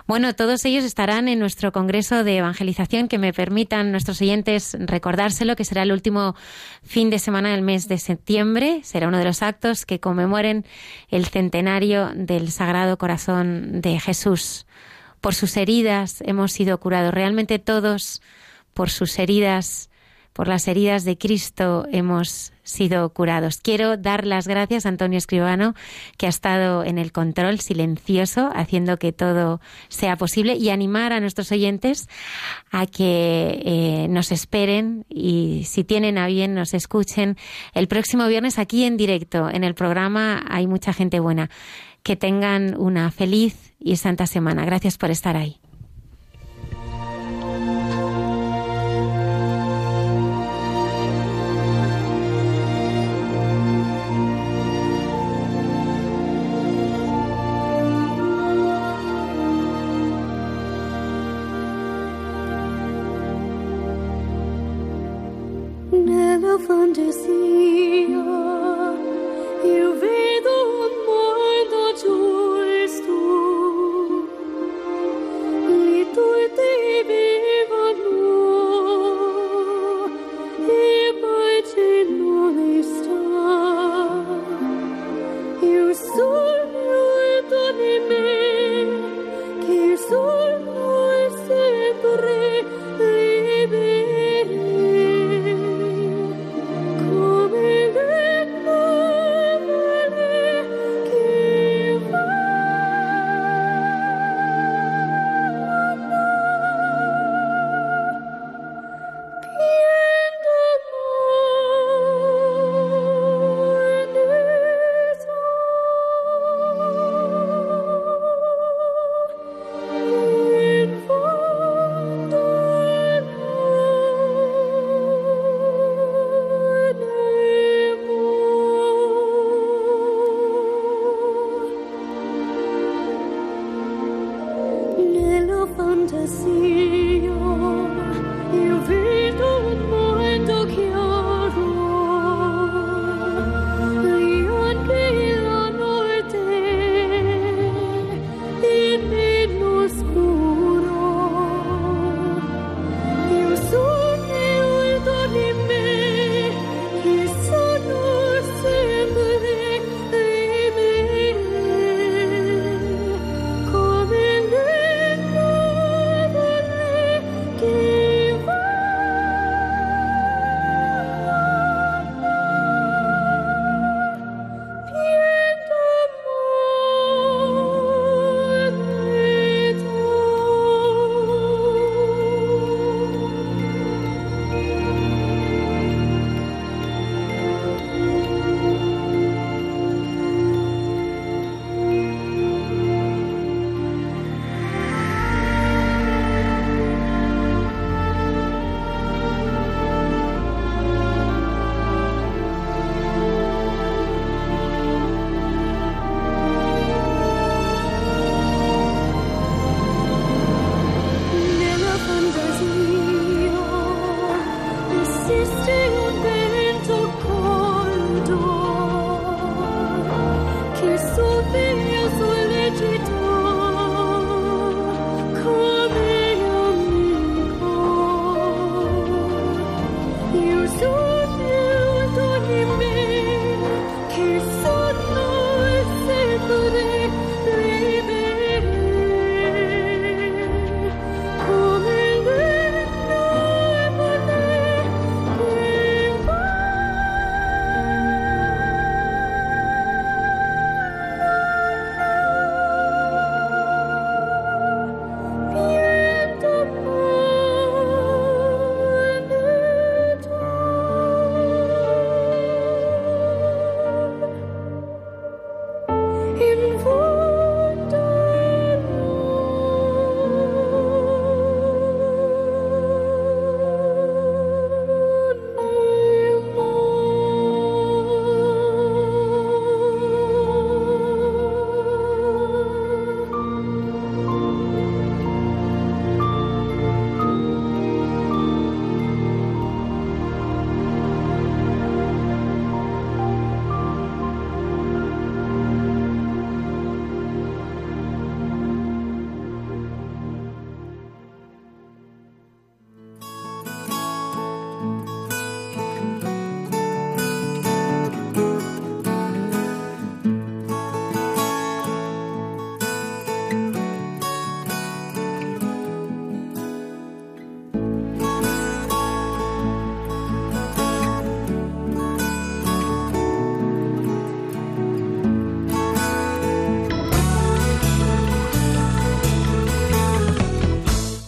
Bueno, todos ellos estarán en nuestro Congreso de Evangelización, que me permitan nuestros oyentes recordárselo, que será el último fin de semana del mes de septiembre. Será uno de los actos que conmemoren el centenario del Sagrado Corazón de Jesús. Por sus heridas hemos sido curados. Realmente todos por sus heridas, por las heridas de Cristo hemos sido curados. Quiero dar las gracias a Antonio Escribano, que ha estado en el control silencioso, haciendo que todo sea posible, y animar a nuestros oyentes a que eh, nos esperen y, si tienen a bien, nos escuchen el próximo viernes aquí en directo, en el programa Hay mucha gente buena. Que tengan una feliz y santa semana. Gracias por estar ahí.